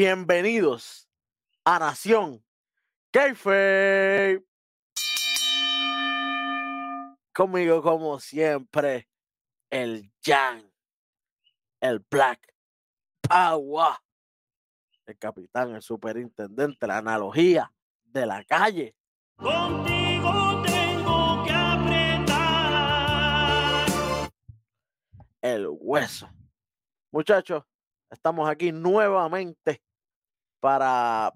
Bienvenidos a Nación Kayfabe. Conmigo, como siempre, el Jan, el Black Power, el capitán, el superintendente, la analogía de la calle. Contigo tengo que apretar. el hueso. Muchachos, estamos aquí nuevamente para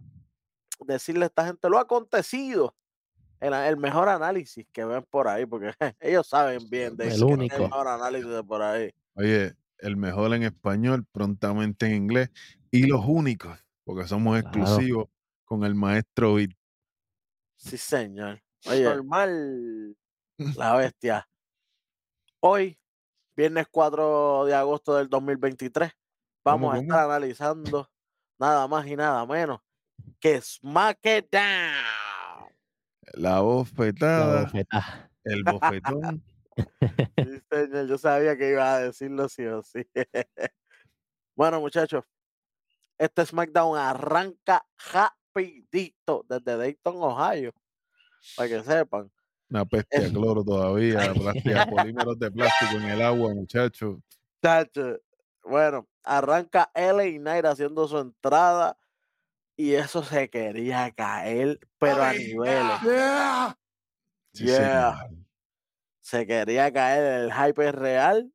decirle a esta gente lo acontecido. El, el mejor análisis que ven por ahí, porque ellos saben bien de El eso, único. mejor análisis de por ahí. Oye, el mejor en español, prontamente en inglés y los únicos, porque somos Claro. exclusivos con el maestro Bit. Sí, señor. Oye, Normal. la bestia. Hoy, viernes 4 de agosto del 2023, vamos ¿Cómo, a estar analizando nada más y nada menos que Smack It Down. La La bofetada, bofetada. el bofetón. Sí, señor, yo sabía que iba a decirlo sí o sí. bueno, muchachos, este SmackDown arranca rapidito desde Dayton, Ohio, para que sepan. Una peste a cloro todavía, plástico, polímeros de plástico en el agua, muchachos. Chacho, Bueno, arranca LA Knight haciendo su entrada y eso se quería caer, pero a niveles. Yeah. Se quería caer, el hype es real.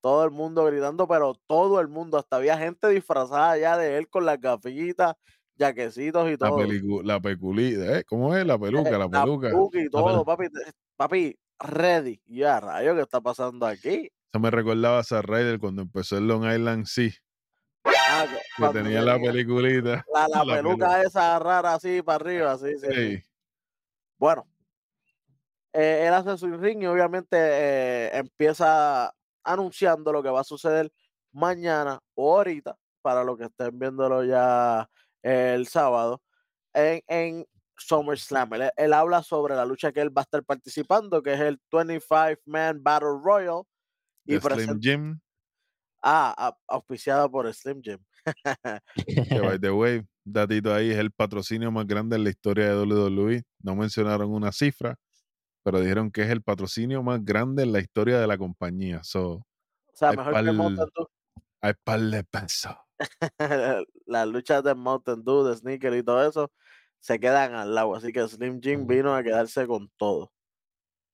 Todo el mundo gritando, pero todo el mundo, hasta había gente disfrazada ya de él con las gafitas, jaquecitos y La, todo. pelicu- la peculita, ¿eh? ¿Cómo es? La peluca, la La peluca. y todo, papi, papi, ready. Ya, rayo, ¿qué está pasando aquí? Eso me recordaba a Zack Ryder cuando empezó el Long Island Sea, Ah, que tenía la peliculita. la, la la peluca esa rara así para arriba, así, sí, sí. Bueno, eh, él hace su ring y obviamente eh, empieza anunciando lo que va a suceder mañana o ahorita, para los que estén viéndolo ya el sábado, en, en SummerSlam. Él, él habla sobre la lucha que él va a estar participando, que es el 25-Man Battle Royal. Y de Slim Jim, ah, auspiciada por Slim Jim. que by the way, datito ahí, es el patrocinio más grande en la historia de WWE. No mencionaron una cifra, pero dijeron que es el patrocinio más grande en la historia de la compañía. So, o sea, mejor que pal- Mountain Dew. hay par de pesos. las luchas de Mountain Dew, de Sneaker y todo eso se quedan al lado. Así que Slim Jim vino a quedarse con todo.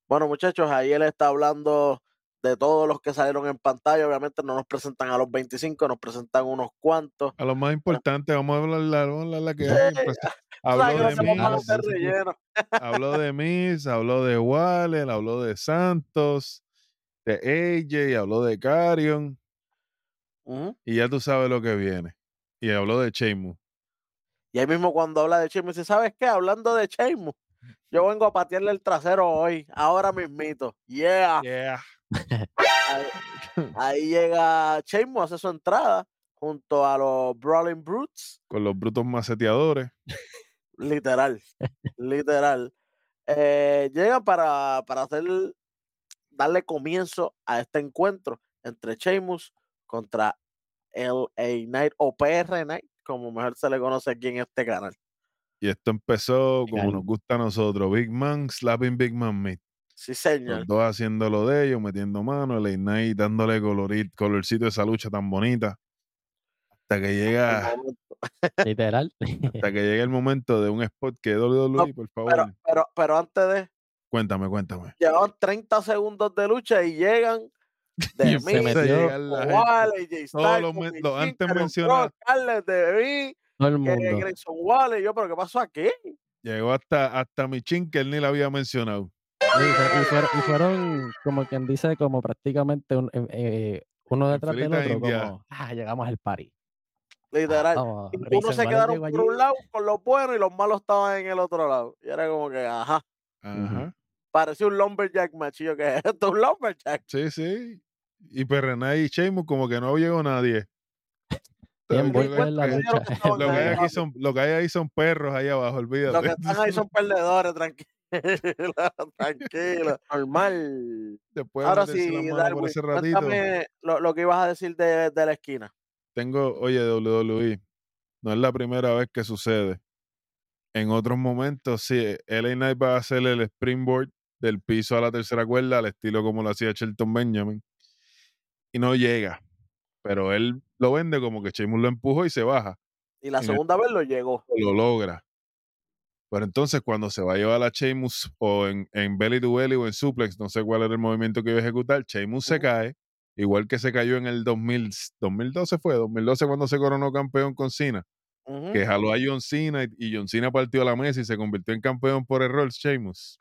Bueno, muchachos, ahí él está hablando de todos los que salieron en pantalla. Obviamente no nos presentan a los 25, nos presentan unos cuantos. A lo más importante, vamos a hablar la, vamos a hablar la que Sí. Pues, Habló de relleno. habló de Miz, habló de Waller, habló de Santos, de AJ, habló de Carion, y ya tú sabes lo que viene. Y habló de Sheamus. Y ahí mismo cuando habla de Sheamus, dice, ¿sabes qué? Hablando de Sheamus, yo vengo a patearle el trasero hoy, ahora mismito. Yeah. Yeah. Ahí, ahí llega Sheamus, hace su entrada junto a los Brawling Brutes. Con los brutos maceteadores. Literal, literal. Eh, llegan para, para hacer, darle comienzo a este encuentro entre Sheamus contra LA Knight o PR Knight, como mejor se le conoce aquí en este canal. Y esto empezó como nos gusta a nosotros. Big Man slapping Big Man Meat. Sí, Los señor. dos haciendo lo de ellos, metiendo mano, el Knight dándole colorit, colorcito a esa lucha tan bonita. Hasta que llega. Literal. hasta que llega el momento de un spot que WWE, por favor. Pero, pero, pero antes de, Cuéntame, cuéntame. llevan 30 segundos de lucha y llegan de mí, se. Wallace, Jay Todos los men- los antes mencionados. Carles de mí, Todo el que mundo. Grayson Wallace, yo, pero ¿qué pasó aquí? Llegó hasta, hasta Michin que él ni la había mencionado. Y, fue- y fueron, y fueron, como quien dice, como prácticamente un- eh, uno detrás del otro, india. como, ah, llegamos al party. Literal. Vamos, Y unos Grayson se quedaron por allí. un lado con los buenos y los malos estaban en el otro lado. Y era como que, ajá, Ajá. parecía un lumberjack yo, ¿qué es esto? Un lumberjack. Sí, sí. Y Perrenay y Sheamus como que no llegó nadie. Bien Lo que- la Lo que lucha. Lo que, hay ahí, aquí son, lo que hay ahí son perros ahí abajo, olvídate. Los que están ahí son perdedores, tranquilo. tranquilo. Normal. Después de Ahora sí, Darwin, ese ratito. cuéntame lo, lo que ibas a decir de, de la esquina. Tengo, oye, WWE, no es la primera vez que sucede. En otros momentos, sí, LA Knight va a hacer el springboard del piso a la tercera cuerda, al estilo como lo hacía Shelton Benjamin, y no llega. Pero él lo vende como que Sheamus lo empujó y se baja. Y la segunda vez lo llegó. lo logra. Pero entonces cuando se va a llevar a Sheamus o en, en belly to belly o en suplex, no sé cuál era el movimiento que iba a ejecutar, Sheamus se cae, igual que se cayó en el 2000, 2012 fue, 2012 cuando se coronó campeón con Cena, que jaló a John Cena y, y John Cena partió la mesa y se convirtió en campeón por error Sheamus.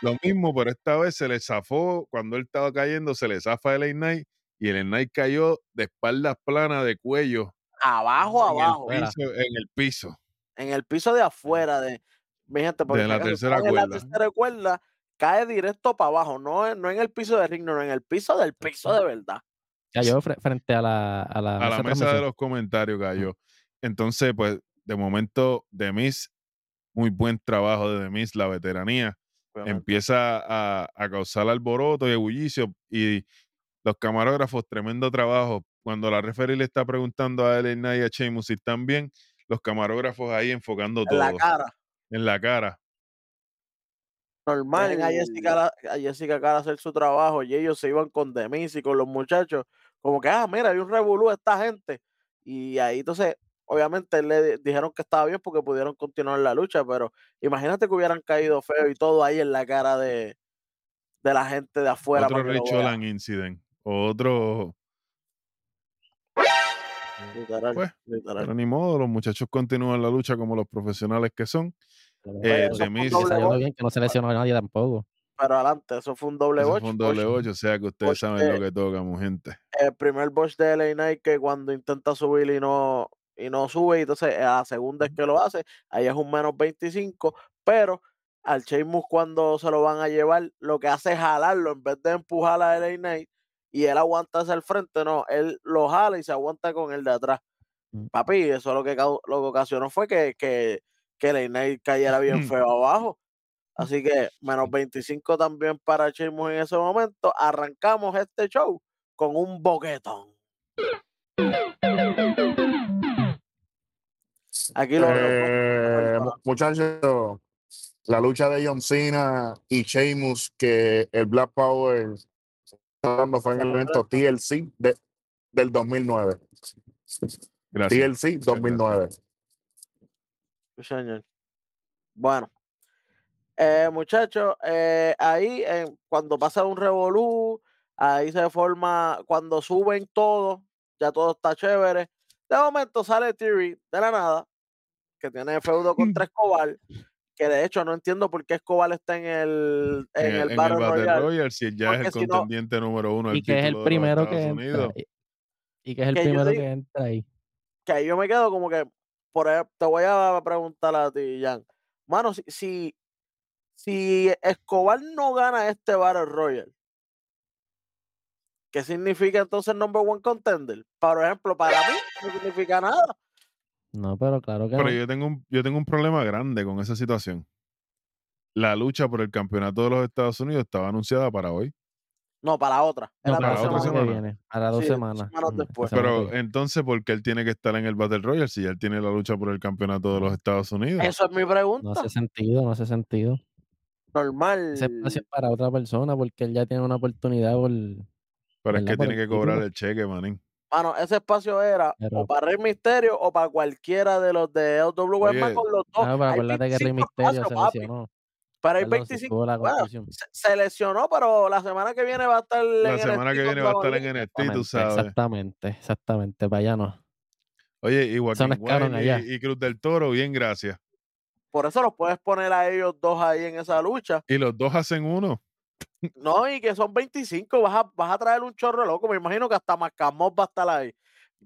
Lo mismo, pero esta vez se le zafó, cuando él estaba cayendo, se le zafa el Knight y el Knight cayó de espaldas planas de cuello Abajo, en abajo. Piso, en el piso. En el piso de afuera de. Mi gente, porque De la tercera cae en la cuerda. tercera cuerda, cae directo para abajo, no, en- no en el piso de ring, no, en el piso del piso de verdad. Cayó fre- frente a la, a la a mesa la de mesa de transmisión. los comentarios cayó. Entonces, pues, de momento, Demis, muy buen trabajo de Demis, la veteranía, obviamente. empieza a, a causar alboroto y ebullicio y los camarógrafos, tremendo trabajo. Cuando la referee le está preguntando a Knight y a Sheamus si están bien, los camarógrafos ahí enfocando En la todo cara. en la cara. Normal. a Jessica, la- a Jessica Cara hacer su trabajo y ellos se iban con Demis y con los muchachos. Como que, ah, mira, hay un revolú de esta gente. Y ahí entonces, obviamente le di- dijeron que estaba bien porque pudieron continuar la lucha, pero imagínate que hubieran caído feo y todo ahí en la cara de, de la gente de afuera. Otro Rich. Holland incident. Otro, Literal, Pues, literal. pero ni modo, los muchachos continúan la lucha como los profesionales que son. Pero Eh, eso fue un Demis- que doble salió bot, bien, que no se lesionó a nadie tampoco. pero adelante, eso fue un doble Eso botch. fue un botch. doble ocho, o sea que ustedes saben lo de- que toca, mu gente. el primer boss de LA Knight que cuando intenta subir y no, y no sube, y entonces a la segunda es que lo hace, ahí es un menos 25, pero al Sheamus cuando se lo van a llevar, lo que hace es jalarlo en vez de empujar a LA Knight y él aguanta hacia el frente, no, él lo jala y se aguanta con el de atrás. Mm. Papi, eso lo que, lo que ocasionó fue que, que, que cayera bien feo abajo. Así que menos 25 también para Sheamus en ese momento. Arrancamos este show con un boquetón. Aquí lo Eh, mu- muchachos, la lucha de John Cena y Sheamus, que el Black Power dando fue en el evento TLC de, del 2009. Gracias. TLC 2009. Sí, señor. Bueno, eh, muchachos, eh, ahí eh, cuando pasa un revolú, ahí se forma, cuando suben todo, ya todo está chévere. De momento sale Theory de la nada, que tiene feudo contra Escobar, que de hecho no entiendo por qué Escobar está en el, en en, el Battle Battle Royale. Royale, si él ya es el si no- contendiente número uno Y que es el primero que entra. Y, y que es el Que primero digo- que entra ahí. que ahí yo me quedo como que, por te voy a preguntar a ti, Jan. Mano, si, si, si Escobar no gana este Battle Royale, ¿qué significa entonces number one contender? Por ejemplo, para mí no significa nada. No, pero claro que Pero no. yo tengo, un, yo tengo un problema grande con esa situación. La lucha por el campeonato de los Estados Unidos estaba anunciada para hoy. No, para otra. No, Era para la otra semana semanas. que viene. Para dos Sí, semanas. semanas Mm, después. Pero entonces, ¿por qué él tiene que estar en el Battle Royale si ya él tiene la lucha por el campeonato de los Estados Unidos? Eso es mi No pregunta. hace sentido, no hace sentido. Normal. Ese espacio es para otra persona porque él ya tiene una oportunidad por... Pero es que Por tiene que cobrar título. el cheque, manín. Mano, ese espacio era Pero- o para Rey Misterio o para cualquiera de los de LWM con los dos. Ah, pero Hay acuérdate que Rey 25 Misterio espacios, se lesionó. Pero hay Perdón, se 25. tuvo la bueno, se, se lesionó, pero la semana que viene va a estar en La semana NXT que viene va a estar en. NXT, tú Exactamente, sabes. exactamente, exactamente, para allá no. Oye, y Joaquín no y Cruz del Toro, bien, gracias. Por eso los puedes poner a ellos dos ahí en esa lucha. Y los dos hacen uno. No, y que son 25, vas a, vas a traer un chorro loco. Me imagino que hasta Mascamón va a estar ahí.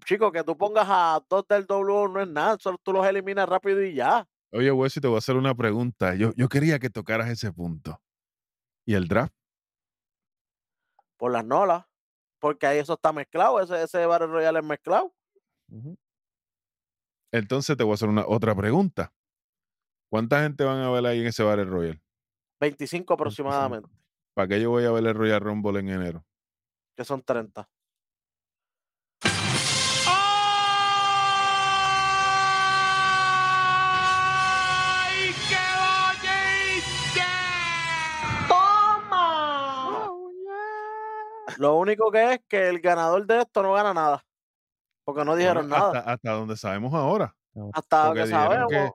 Chico, que tú pongas a dos del W no es nada, solo tú los eliminas rápido y ya. Oye, Wesley, te voy a hacer una pregunta. Yo, yo quería que tocaras ese punto. ¿Y el draft? Por las nolas. Porque ahí eso está mezclado, ese, ese Battle Royale es mezclado. Entonces te voy a hacer una otra pregunta. ¿Cuánta gente van a ver ahí en ese Battle Royale? 25 aproximadamente, ¿Para qué yo voy a ver el Royal Rumble en enero? Que son 30. ¡Ay, qué bonito! ¡Toma! Oh, Lo único que es que el ganador de esto no gana nada. Porque no dijeron nada. Hasta donde sabemos ahora. Hasta porque que sabemos. Que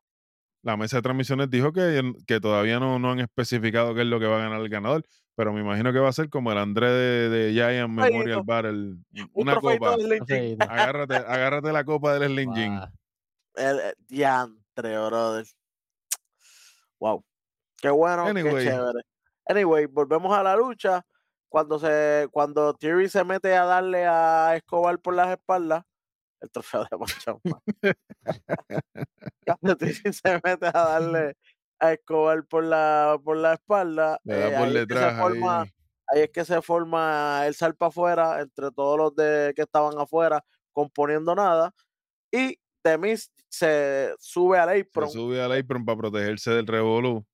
la mesa de transmisiones dijo que, que todavía no, no han especificado qué es lo que va a ganar el ganador. Pero me imagino que va a ser como el André de, de Giant Memorial. Battle. Un Una copa. del Agárrate, agárrate la copa del Slim Jim. guau. El, el diantre, brother. Wow. Qué bueno, Anyway. qué chévere. Anyway, volvemos a la lucha. Cuando se, cuando Theory se mete a darle a Escobar por las espaldas, el trofeo de Man. Cuando Theory se mete a darle a Escobar por la, por la espalda, eh, por ahí, es que se detrás forma, ahí. ahí es que se forma el salpa afuera entre todos los de que estaban afuera componiendo nada y Demis se sube al Se apron sube al apron para protegerse del revolú.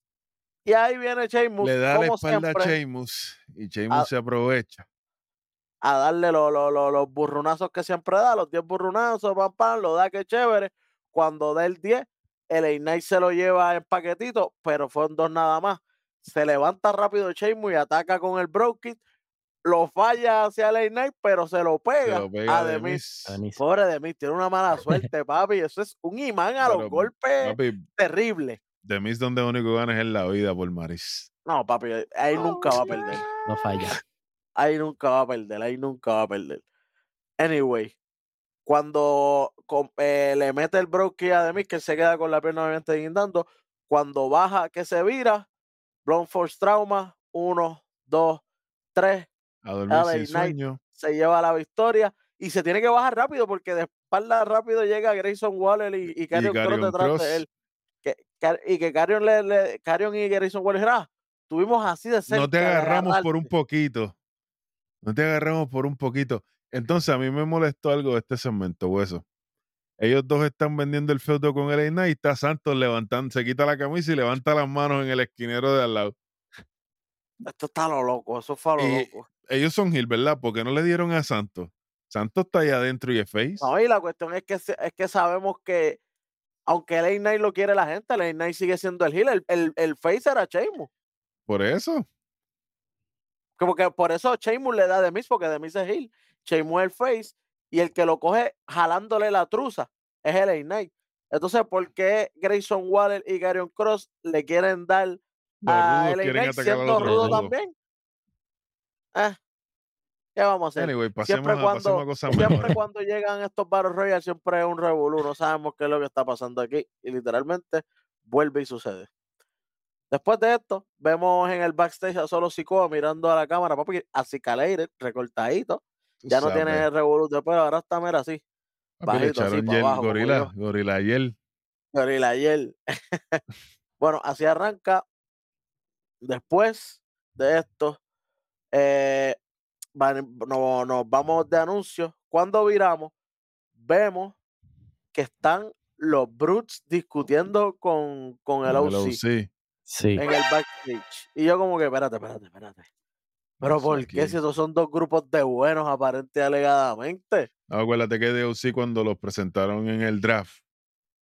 y ahí viene Sheamus Le da la espalda a siempre Sheamus y Sheamus Ah. se aprovecha. A darle lo- lo- lo- los burrunazos que siempre da, los 10 burrunazos, pam, pam, lo da que chévere. Cuando da el 10, el Ignite se lo lleva en paquetito, pero fueron dos nada más. Se levanta rápido Sheamus y ataca con el Broken, lo falla hacia el Ignite, pero se lo Se pega, lo pega a de Demis. Demis. Pobre Demis, tiene una mala suerte, papi. Eso es un imán a los golpes Papi, terrible. de mí es donde único ganas es en la vida por Maris. No, papi, ahí nunca va a perder. No falla. Ahí nunca va a perder, ahí nunca va a perder. Anyway, cuando eh, le mete el Brokey a Demis, que se queda con la pierna obviamente guindando, cuando baja, que se vira, Blunt Force Trauma, uno, dos, tres, A dormir sueño. se lleva la victoria y se tiene que bajar rápido porque de espalda rápido llega Grayson Waller y, y Karrion Kross Karrion detrás de él. Que, y que Carrion, le, le- y Grayson Waller "Ah, tuvimos así de cerca No te agarramos por un agarrarte". poquito. No te agarramos por un poquito. Entonces a mí me molestó algo de este segmento, hueso. Ellos dos están vendiendo el feudo con el Knight y está Santos levantando, se quita la camisa y levanta las manos en el esquinero de al lado. Esto está lo loco, eso fue lo Y- loco. Ellos son Gil, ¿verdad? Porque no le dieron a Santos. Santos está ahí adentro y es face. No, y la cuestión es que, es que sabemos que, aunque el Knight lo quiere la gente, el Knight sigue siendo el. El, el, el face era Sheamus. Por eso. Como que por eso Sheamus le da de Miz, porque de Miz es heel. Sheamus es el face. Y el que lo coge jalándole la truza es el Knight. Entonces, ¿por qué Grayson Waller y Garion Cross le quieren dar a LA Knight siendo rudo también? Eh, ¿Qué vamos a hacer? Anyway, pasemos, siempre a, a cuando llegan estos Battle Royale siempre es un revolú, no sabemos qué es lo que está pasando aquí y literalmente vuelve y sucede. Después de esto, vemos en el backstage a solo Sikoa mirando a la cámara, papi, así calated, recortadito, ya no sabes. tiene de pelo, ahora está mira así, Papi, le bajito, así, echaron pa' gel, abajo, gorila, gorila gel. gorila ayer. bueno, así arranca. Después de esto, eh, no- nos vamos de anuncios. Cuando viramos, vemos que están los Brutes discutiendo con, con el con el OC OC. Sí. en el backstage. Y yo como que, espérate, espérate, espérate. Pero Eso ¿por qué si estos son dos grupos de buenos aparente y alegadamente? No, acuérdate que de OC cuando los presentaron en el draft,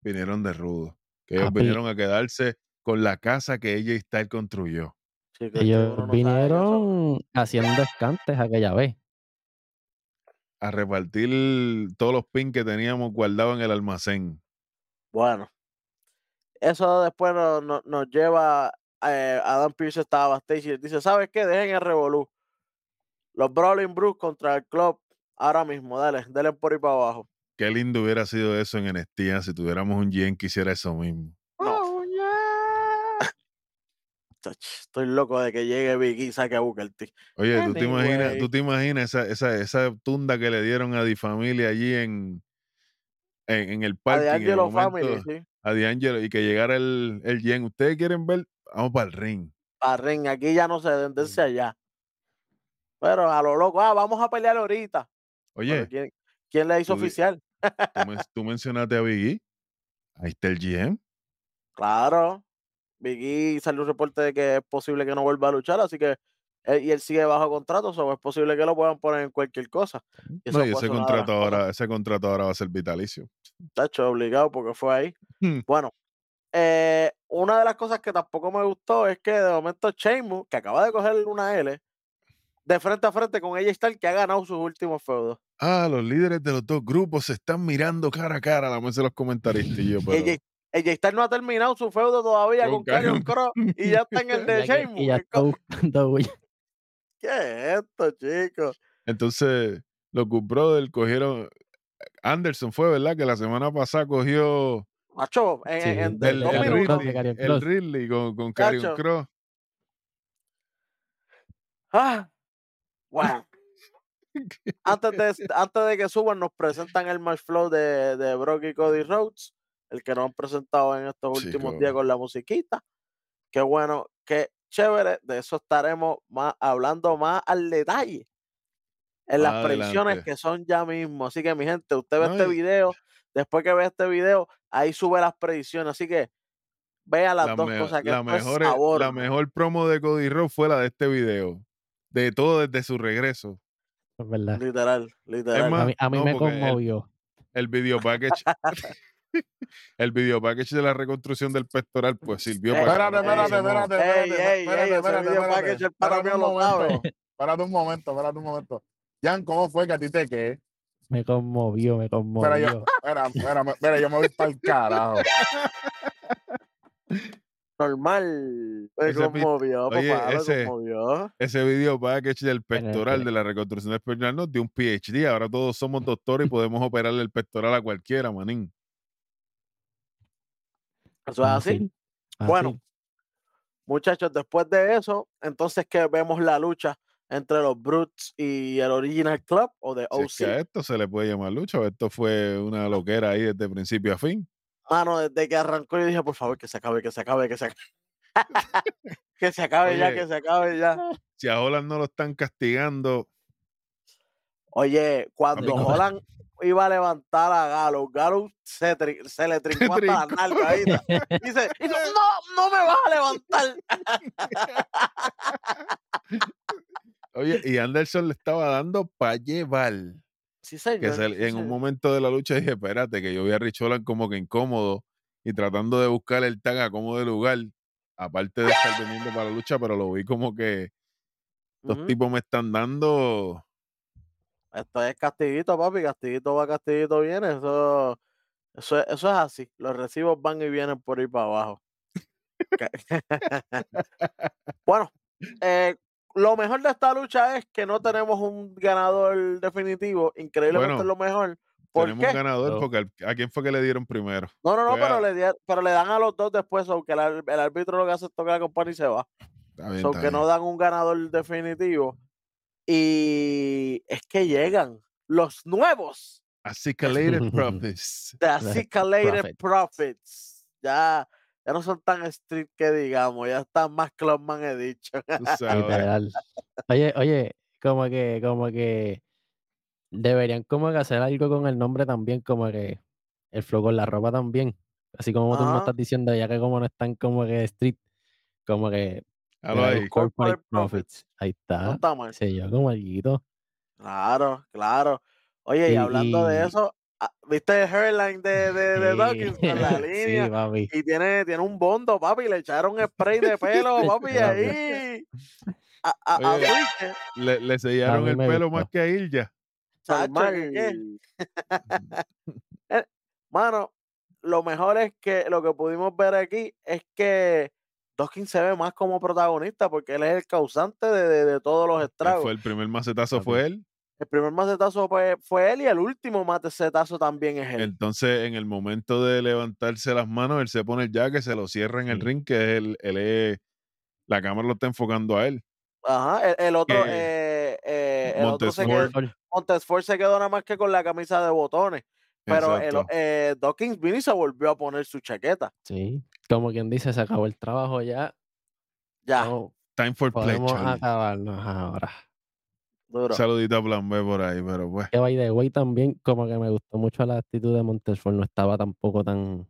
vinieron de rudo. Que ellos vinieron a quedarse con la casa que ella Styles construyó. Chicos, que Ellos no vinieron haciendo escantes aquella vez. A repartir todos los pins que teníamos guardados en el almacén. Bueno, eso después nos, lleva. Eh, Adam Pearce estaba backstage y dice: ¿Sabes qué? Dejen el revolú. Los Brawling Brutes contra el club. Ahora mismo, dale, dale por ahí para abajo. Qué lindo hubiera sido eso en NXT si tuviéramos un GM que hiciera eso mismo. No. Chach, Estoy loco de que llegue Big E y saque a Booker T. Oye, ¿tú te imaginas, tú te imaginas esa, esa, esa tunda que le dieron a Di Familia allí en, en, en el A parking? El Family, sí. A D'Angelo y que llegara el, el GM. ¿Ustedes quieren ver? Vamos para el ring. Para ring, aquí ya no se dense allá. Pero a lo loco, ah, vamos a pelear ahorita. Oye, ¿quién, quién le hizo tú oficial? tú, men- tú mencionaste a Biggie. Ahí está el GM. Claro. Big E salió un reporte de que es posible que no vuelva a luchar, así que él, y él sigue bajo contrato, o es posible que lo puedan poner en cualquier cosa. Y eso No, y ese contrato ahora, ese contrato ahora va a ser vitalicio. tacho, obligado porque fue ahí. Hmm. Bueno, eh, una de las cosas que tampoco me gustó es que de momento Sheamus, que acaba de coger una L, de frente a frente con AJ Styles que ha ganado sus últimos feudos. Ah, los líderes de los dos grupos se están mirando cara a cara, la mesa de los comentaristas. Y yo, pero, AJ, Styles no ha terminado su feudo todavía Con con Karrion Cross y ya está en el de Sheamus. y ya Es está buscando. ¿Qué es esto, chicos? Entonces, los Good Brothers cogieron. Anderson fue, ¿verdad? Que la semana pasada cogió Macho, en, Sí, en- en el, el Ridley, el Cross. Ridley con, con Chacho. Cross. Ah, bueno. antes, de, antes de que suban, nos presentan el match flow de, de Brock y Cody Rhodes, el que nos han presentado en estos últimos Chico. días con la musiquita. Qué bueno, qué chévere. De eso estaremos más, hablando más al detalle en las Más predicciones adelante. que son ya mismo. Así que, mi gente, usted ve este video, después que ve este video, ahí sube las predicciones. Así que vea las La, dos cosas que la mejor, sabor, la man. mejor promo de Cody Rhodes fue la de este video. De todo desde su regreso. Es verdad. Literal, literal. más, A mí, a mí no, me porque el- conmovió. El video package. el video package de la reconstrucción del pectoral, pues sirvió Eh, para. Espérate, que espérate, espérate, Ey, espérate, ey, espérate, ey, un momento. Espérate un momento, espérate un momento. Jan, ¿cómo fue que a ti te quedé? Me conmovió, me Espera, conmovió. yo, espera, espera, espera, yo me voy para el carajo. Normal. Me Ese conmovió, Oye, papá, me ese- conmovió. Ese video package del pectoral, de la reconstrucción del pectoral, nos dio un PhD. Ahora todos somos doctores y podemos operarle el pectoral a cualquiera, manín. Eso es así. Bueno, así. Muchachos, después de eso, entonces que vemos la lucha entre los Brutes y el Original Club o de Si es que a OC. esto se le puede llamar lucha, esto fue una loquera ahí desde principio a fin. Mano, desde que arrancó yo dije, por favor, que se acabe, que se acabe, que se acabe. que se acabe ya, que se acabe ya. Si a Holland no lo están castigando, Oye, cuando Holland iba a levantar a Galo, Galo se, le trincó hasta la nalga. ¿viste? Dice, dice, no, no me vas a levantar. oye, y Anderson le estaba dando para llevar. Sí, Que señor. se- sí, en un momento de la lucha dije, espérate, que yo vi a Rich Holland como que incómodo y tratando de buscar el tag a como de lugar, aparte de estar veniendo para la lucha, pero lo vi como que estos Ujú. tipos me están dando Esto es castiguito, papi. Castiguito va, castiguito viene. Eso, eso, es- eso es así. Los recibos van y vienen por ir para abajo. Bueno, eh, lo mejor de esta lucha es que no tenemos un ganador definitivo. Increíblemente Bueno, es lo mejor. ¿Por tenemos qué? un ganador No. porque al- a quién fue que le dieron primero. No, no, no, fue pero a- le, di- pero le dan a los dos después, aunque el, el árbitro lo que hace es tocar la campana y se va. Bien, So, no dan un ganador definitivo. Y es que llegan los nuevos Acicalated Profits. The Acicalated Profits. Profits. Ya, ya no son tan street que digamos, ya están más clubman he dicho. Literal. Oye, oye, como que, como que deberían como que hacer algo con el nombre también, como que el flow con la ropa también. Así como tú me Ajá. estás diciendo, ya que como no están como que street, como que Corporate Corporate profits. Ahí No está. está mal. Se yo como. Claro, claro. Oye, y, Y- hablando de eso, ah, ¿viste el hairline de, de, de Dawkins con la línea? Sí, papi. Y tiene, tiene un bondo, papi, le echaron spray de pelo, papi, ahí. A, a, a Oye, Switch, Le, le sellaron el pelo gustó. más que a Ilja. chacho, ¿qué, qué? Mano, lo mejor es que lo que pudimos ver aquí es que Dawkins se ve más como protagonista porque él es el causante de, de- de todos los estragos. Fue el primer macetazo, fue él. El primer macetazo fue, fue él y el último macetazo también es él. Entonces, en el momento de levantarse las manos, él se pone el jaque, se lo cierra en el Sí. ring, que es el, él es- la cámara lo está enfocando a él. Ajá, el, el otro, eh, eh, el otro se Montesfort- quedó, Montesfort se quedó nada más que con la camisa de botones. Pero el, eh, Dawkins vino y se volvió a poner su chaqueta. Sí. Como quien dice, se acabó el trabajo ya. Ya, no Time for play, podemos acabarnos ahora. duro. Saludito a Plan B por ahí, pero pues. Que by the way también, como que me gustó mucho la actitud de Montesfort, no estaba tampoco tan.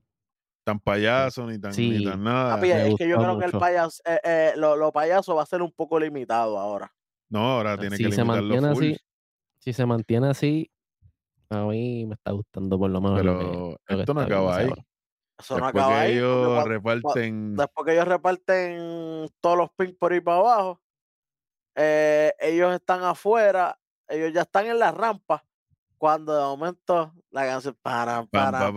Tan payaso ni tan, ni Sí. tan nada. Papi, es que yo creo que el payaso, eh, eh, lo, lo payaso va a ser un poco limitado ahora. No, ahora tiene si que se limitarlo mantiene full. así, si se mantiene así, a mí me está gustando por lo menos. lo que- Pero lo esto no acaba ahí. ahora. Eso no Después acaba ahí. ellos cuando- reparten. después que ellos reparten todos los pins por ir para abajo, eh, ellos están afuera, ellos ya están en la rampa, cuando de momento la canción para, para,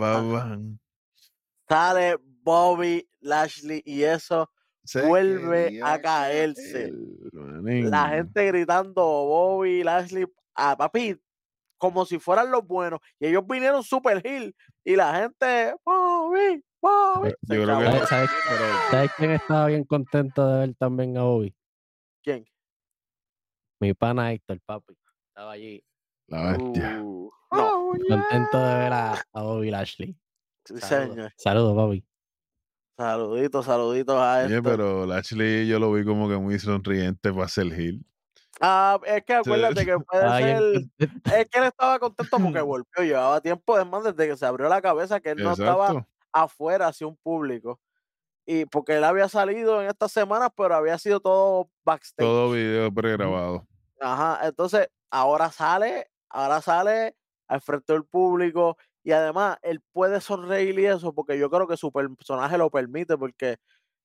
sale Bobby Lashley y eso Se vuelve a caerse. la gente gritando Bobby Lashley a papi como si fueran los buenos y ellos vinieron super heel y la gente Bobby Bobby Eh, se yo creo que- chavó. ¿Sabes, ¿Sabes quién estaba bien contento de ver también a Bobby? ¿Quién? Mi pana Héctor, papi. Estaba allí La bestia. Uh, no, contento de ver a, a Bobby Lashley. sí, Saludos, señor. Saludos, papi. Saluditos, saluditos a Oye, esto. pero Lashley yo lo vi como que muy sonriente para ser heel. Ah, es que acuérdate que puede ser. Es que él estaba contento porque volvió. Llevaba tiempo, además, desde que se abrió la cabeza, que él no estaba. Afuera hacia un público. Y porque él había salido en estas semanas, pero había sido todo backstage. Todo video pregrabado. Ajá. Entonces, ahora sale, ahora sale al frente del público. Y además, él puede sonreír y eso, porque yo creo que su personaje lo permite, porque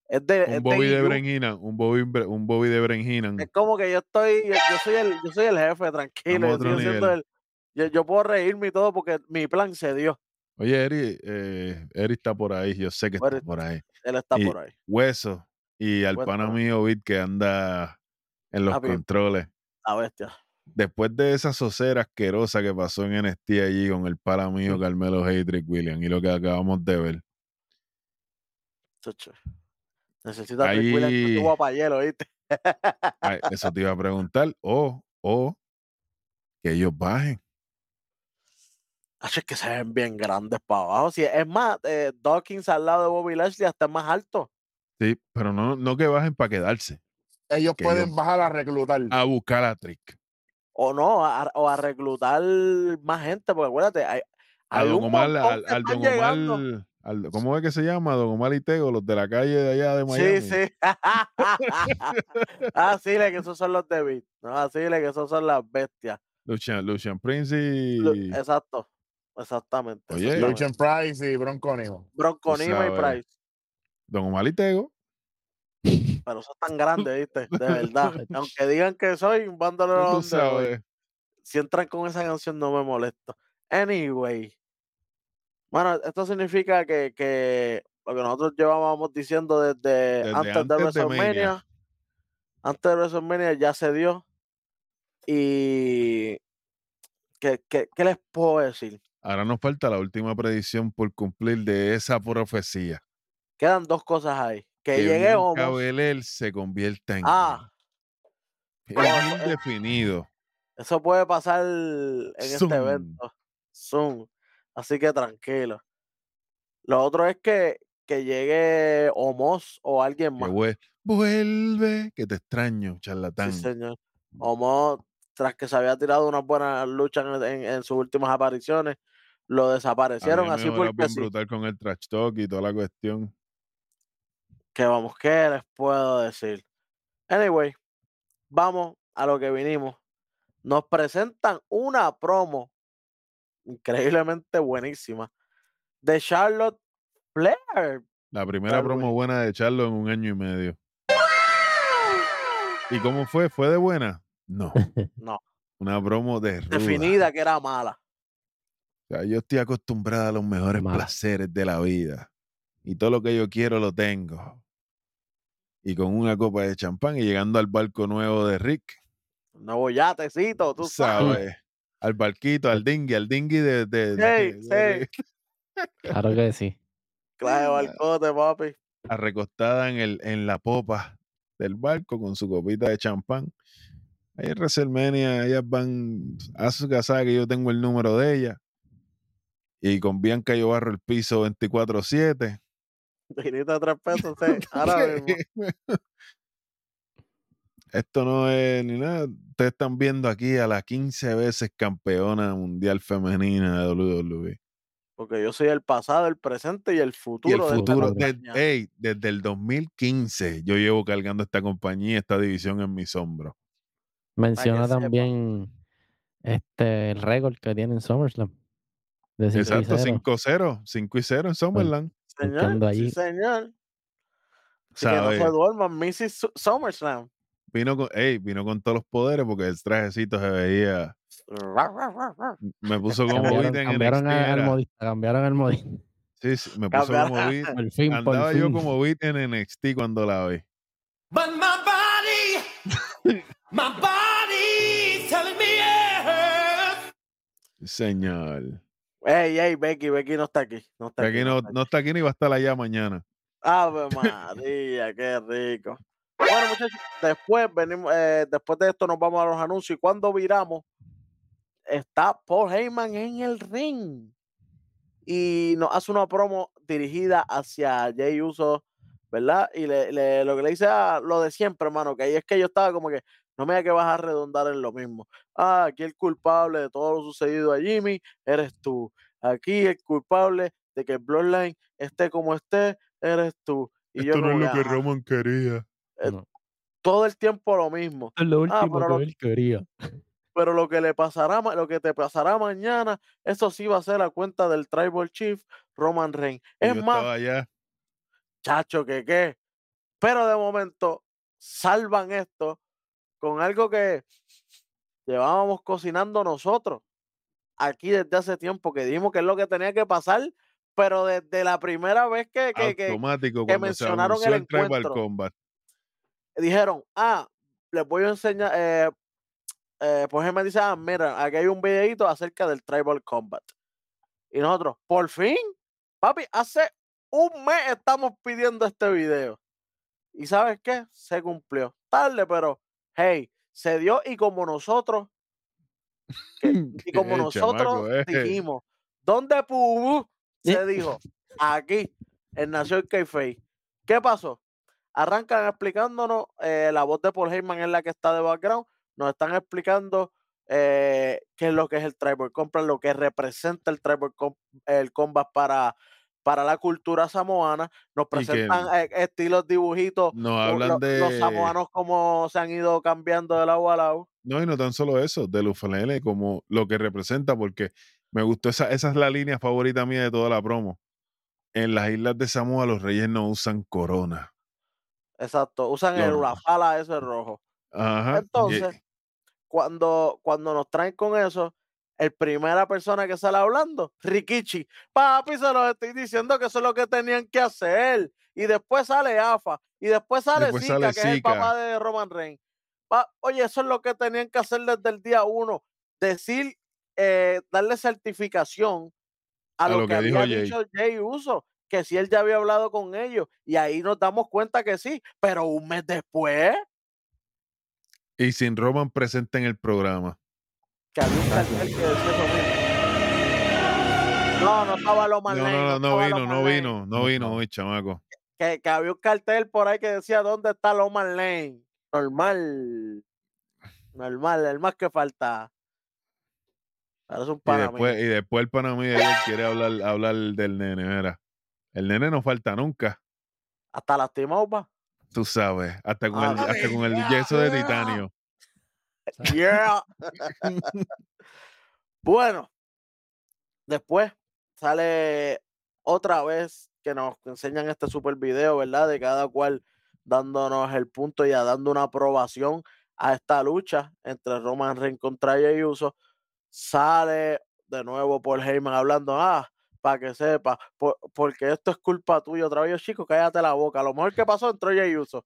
es de. es Un Bobby de guillú. Bren Heenan, un Bobby, un Bobby de. Es como que yo estoy, yo, yo soy el, yo soy el jefe, tranquilo. Yo, nivel. el- yo, yo puedo reírme y todo porque mi plan se dio. Oye, Eri, eh, Eri está por ahí, yo sé que está por ahí. Él está Y- por ahí. Hueso y al pana mío Vid que anda en los controles. La bestia. Después de esa socera asquerosa que pasó en NXT allí con el pana mío Carmelo Haytrick William y lo que acabamos de ver. Chucho. Necesita Rick Ahí- tuvo pa' hielo, ¿viste? Ay, eso te iba a preguntar. O, o que ellos bajen. Es que se ven bien grandes para abajo. Si es más, eh, Dawkins al lado de Bobby Lashley hasta más alto. Sí, pero no, no que bajen para quedarse. Ellos Que pueden ellos- bajar a reclutar. A buscar a Trick. O no, a- o a reclutar más gente, porque acuérdate, hay, A hay Don Omar, montón al, al Don. Omar, al- ¿cómo es que se llama? Don Omar y Tego, los de la calle de allá de Miami. Sí, sí. así le que esos son los de Beat. No, así le que esos son las bestias. Lucian, Lucian Prince Lu- y... Exacto. Exactamente. Oye. Lucian Price y Bronco Nima y. Price. Don Omar y Tego. Pero eso es tan grande, ¿viste? De verdad. Aunque digan que soy un bandolero donde si entran con esa canción no me molesto. Anyway. Bueno, esto significa que, que lo que nosotros llevábamos diciendo desde, Desde antes, de antes de WrestleMania, Mania. antes de WrestleMania ya se dio. Y ¿qué, qué, qué les puedo decir? Ahora nos falta la última predicción por cumplir de esa profecía. Quedan dos cosas ahí. Que, Que llegue Bianca Omos. Belair se convierta en Ah, bueno, Es indefinido. Eso puede pasar en este evento. Zoom. Así que tranquilo. Lo otro es que, que llegue Omos o alguien más. vue- vuelve, que te extraño, Sí, charlatán. señor. Omos, tras que se había tirado unas buenas luchas en, en- en sus últimas apariciones, lo desaparecieron así porque sí. brutal con el trash talk y toda la cuestión. Que vamos, ¿qué les puedo decir? Anyway, vamos a lo que vinimos. Nos presentan una promo increíblemente buenísima de Charlotte Flair. La primera promo buena de Charlo en un año y medio. ¿Y cómo fue? ¿Fue de buena? No. No, Una promo de ruda. definida que era mala. O sea, yo estoy acostumbrada a los mejores placeres de la vida. Y todo lo que yo quiero lo tengo. Y con una copa de champán y llegando al barco nuevo de Rick, nuevo yatecito, tú sabes. ¿sabes? Al barquito, al dinghy, al dinghy de... de- de- Sí, de- Claro que sí. Clase de balcote, papi. a recostada en, el, en la popa del barco con su copita de champán. Ahí en WrestleMania, ellas van a su casa que yo tengo el número de ella. Y con Bianca yo barro el piso 24-7. Viniste a tres pesos, sí. Ahora mismo. Esto no es ni nada. Ustedes están viendo aquí a la 15 veces campeona mundial femenina de WWE. Porque yo soy el pasado, el presente y el futuro. Y el de esta futuro, de- compañía. ey, desde el 2015, yo llevo cargando esta compañía, esta división en mis hombros. Menciona sepa. también este el récord que tiene en SummerSlam. De 5 y Exacto, 0. 5-0, 5 y 0 en Summerland. Señor, Buscando sí, allí. señor. Así que no se duerman, Mrs. Su- SummerSlam. vino con, ey, vino con todos los poderes porque el trajecito se veía. Me puso como Cambiaron, Beat en cambiaron NXT, al modista, cambiaron al modista. Sí, sí, me puso Cambiaron. como Beat. Por fin, por Andaba yo fin. como Beat en NXT cuando la vi. But my body, my body telling me yes. Señor. Ey, ey, Becky, Becky no está aquí. No está Aquí no, está no está aquí ni va a estar allá mañana. Ave María, qué rico. Bueno, muchachos, después venimos, eh, después de esto nos vamos a los anuncios y cuando viramos está Paul Heyman en el ring y nos hace una promo dirigida hacia Jay Uso, ¿verdad? Y le, le- lo que le dice a lo de siempre, hermano, que ahí es que yo estaba como que no me digas que vas a redundar en lo mismo. Ah, aquí el culpable de todo lo sucedido a Jimmy eres tú. Aquí el culpable de que Bloodline esté como esté eres tú. Y yo como que, "Ajá". Roman quería. todo el tiempo lo mismo. Es lo último pero lo- que él quería. Pero lo que le pasará, lo que te pasará mañana, eso sí va a ser la cuenta del Tribal Chief Roman Reigns. Es yo más, estaba allá. chacho, que qué. Pero de momento salvan esto con algo que llevábamos cocinando nosotros aquí desde hace tiempo, que dijimos que es lo que tenía que pasar, pero desde la primera vez que, que- que que mencionaron el encuentro. Combat. dijeron, ah, les voy a enseñar, eh, eh, pues él me dice, ah, mira, aquí hay un videito acerca del Tribal Combat. Y nosotros, por fin, papi, hace un mes estamos pidiendo este video. ¿Y sabes qué? Se cumplió. Tarde, pero, hey, se dio y como nosotros, que- y como Eh, nosotros chamaco, eh. dijimos, ¿dónde Pubu? Se dijo, aquí, en Nación Keife. ¿Qué pasó? Arrancan explicándonos, eh, la voz de Paul Heyman es la que está de background, nos están explicando eh, qué es lo que es el Tribal Combat, lo que representa el Tribal Com- el Combat para, para la cultura samoana, nos que presentan eh, estilos dibujitos, Nos hablan lo- de. los samoanos como se han ido cambiando de lado a lado. No, y no tan solo eso, del ukulele como lo que representa, porque me gustó esa, esa es la línea favorita mía de toda la promo. En las islas de Samoa los reyes no usan corona. Exacto, usan el Los- Urafala ese rojo. Ajá. Entonces, cuando, cuando nos traen con eso, el primera persona que sale hablando, Rikichi, papi, se los estoy diciendo que eso es lo que tenían que hacer. Y después sale AFA, y después sale Después Zika, sale que es el papá de Roman Reigns. Pa- Oye, eso es lo que tenían que hacer desde el día uno. Decir, eh, darle certificación a, lo, que, había Jay. dicho Jay Uso, que si él ya había hablado con ellos. Y ahí nos damos cuenta que sí, pero un mes después, y sin Roman presente en el programa. Que había un cartel que decía eso mismo. No, no estaba lo No, más no, no, no estaba vino, no vino, no vino hoy, chamaco. Que, que había un cartel por ahí que decía ¿dónde está Loman Lane? Normal. Normal, el más que falta. Pero es un Y después, mío. y después el pana mío ayer quiere hablar, hablar del nene, mira. El nene no falta nunca, Hasta lastimado, pa. tú sabes, hasta con, Ah, el, hasta con el yeso de titanio. Yeah. bueno, después sale otra vez que nos enseñan este super video, ¿verdad? De cada cual dándonos el punto y dando una aprobación a esta lucha entre Roman Reigns contra Jey Uso. Sale de nuevo Paul Heyman hablando, ah, para que sepa, por- porque esto es culpa tuya otra vez, Yo, chico, cállate la boca. A lo mejor que pasó entró Jey Uso.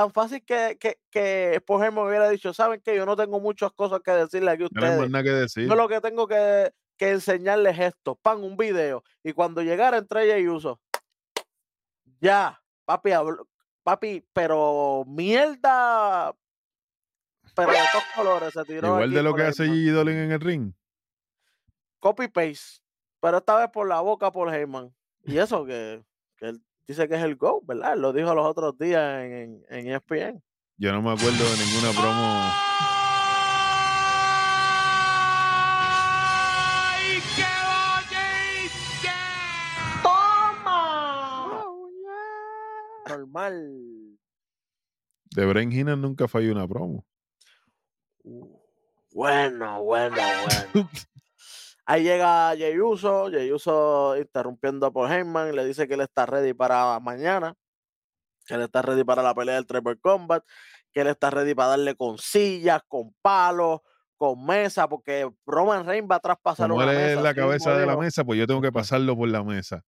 Tan fácil que, que, que Paul Heyman hubiera dicho, ¿saben qué? Yo no tengo muchas cosas que decirle aquí a No hay ustedes. nada que decir. Yo lo que tengo que, que enseñarles es esto, pan, un video. Y cuando llegara entre ella y uso, ya, papi, hablo- papi, pero mierda, pero de todos colores se tiró. Igual de lo por que hace. Gigi Dolin en el ring. Copy paste, pero esta vez por la boca por Heyman. Y eso que, que él dice que es el GO, ¿verdad? Lo dijo los otros días en, en, en E ESPN. Yo no me acuerdo de ninguna promo. ¡Ay, qué bonito! ¡Toma! Normal. De Bren Heenan nunca falló una promo. Bueno, bueno, bueno. Ahí llega Jey Uso, Jey Uso interrumpiendo por Heyman, le dice que él está ready para mañana. que él está ready para la pelea del Triple Combat, que él está ready para darle con sillas, con palos, con mesa, porque Roman Reigns va a traspasar Como una él es mesa. la cabeza de la mesa, pues yo tengo que pasarlo por la mesa.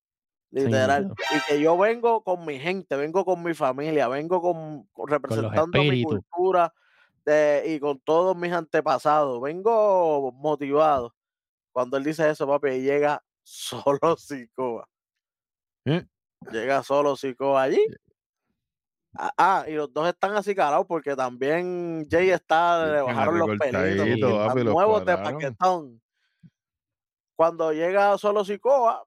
Literal. Y que yo vengo con mi gente, vengo con mi familia, vengo con, con- representando mi cultura de- y con todos mis antepasados. Vengo motivado. Cuando él dice eso, papi, llega solo Sikoa. ¿Eh? Llega solo Sikoa allí. Ah, ah, y los dos están así calados porque también Jay está, le bajaron los pelitos. papi, los nuevos de paquetón. Cuando llega solo Sikoa,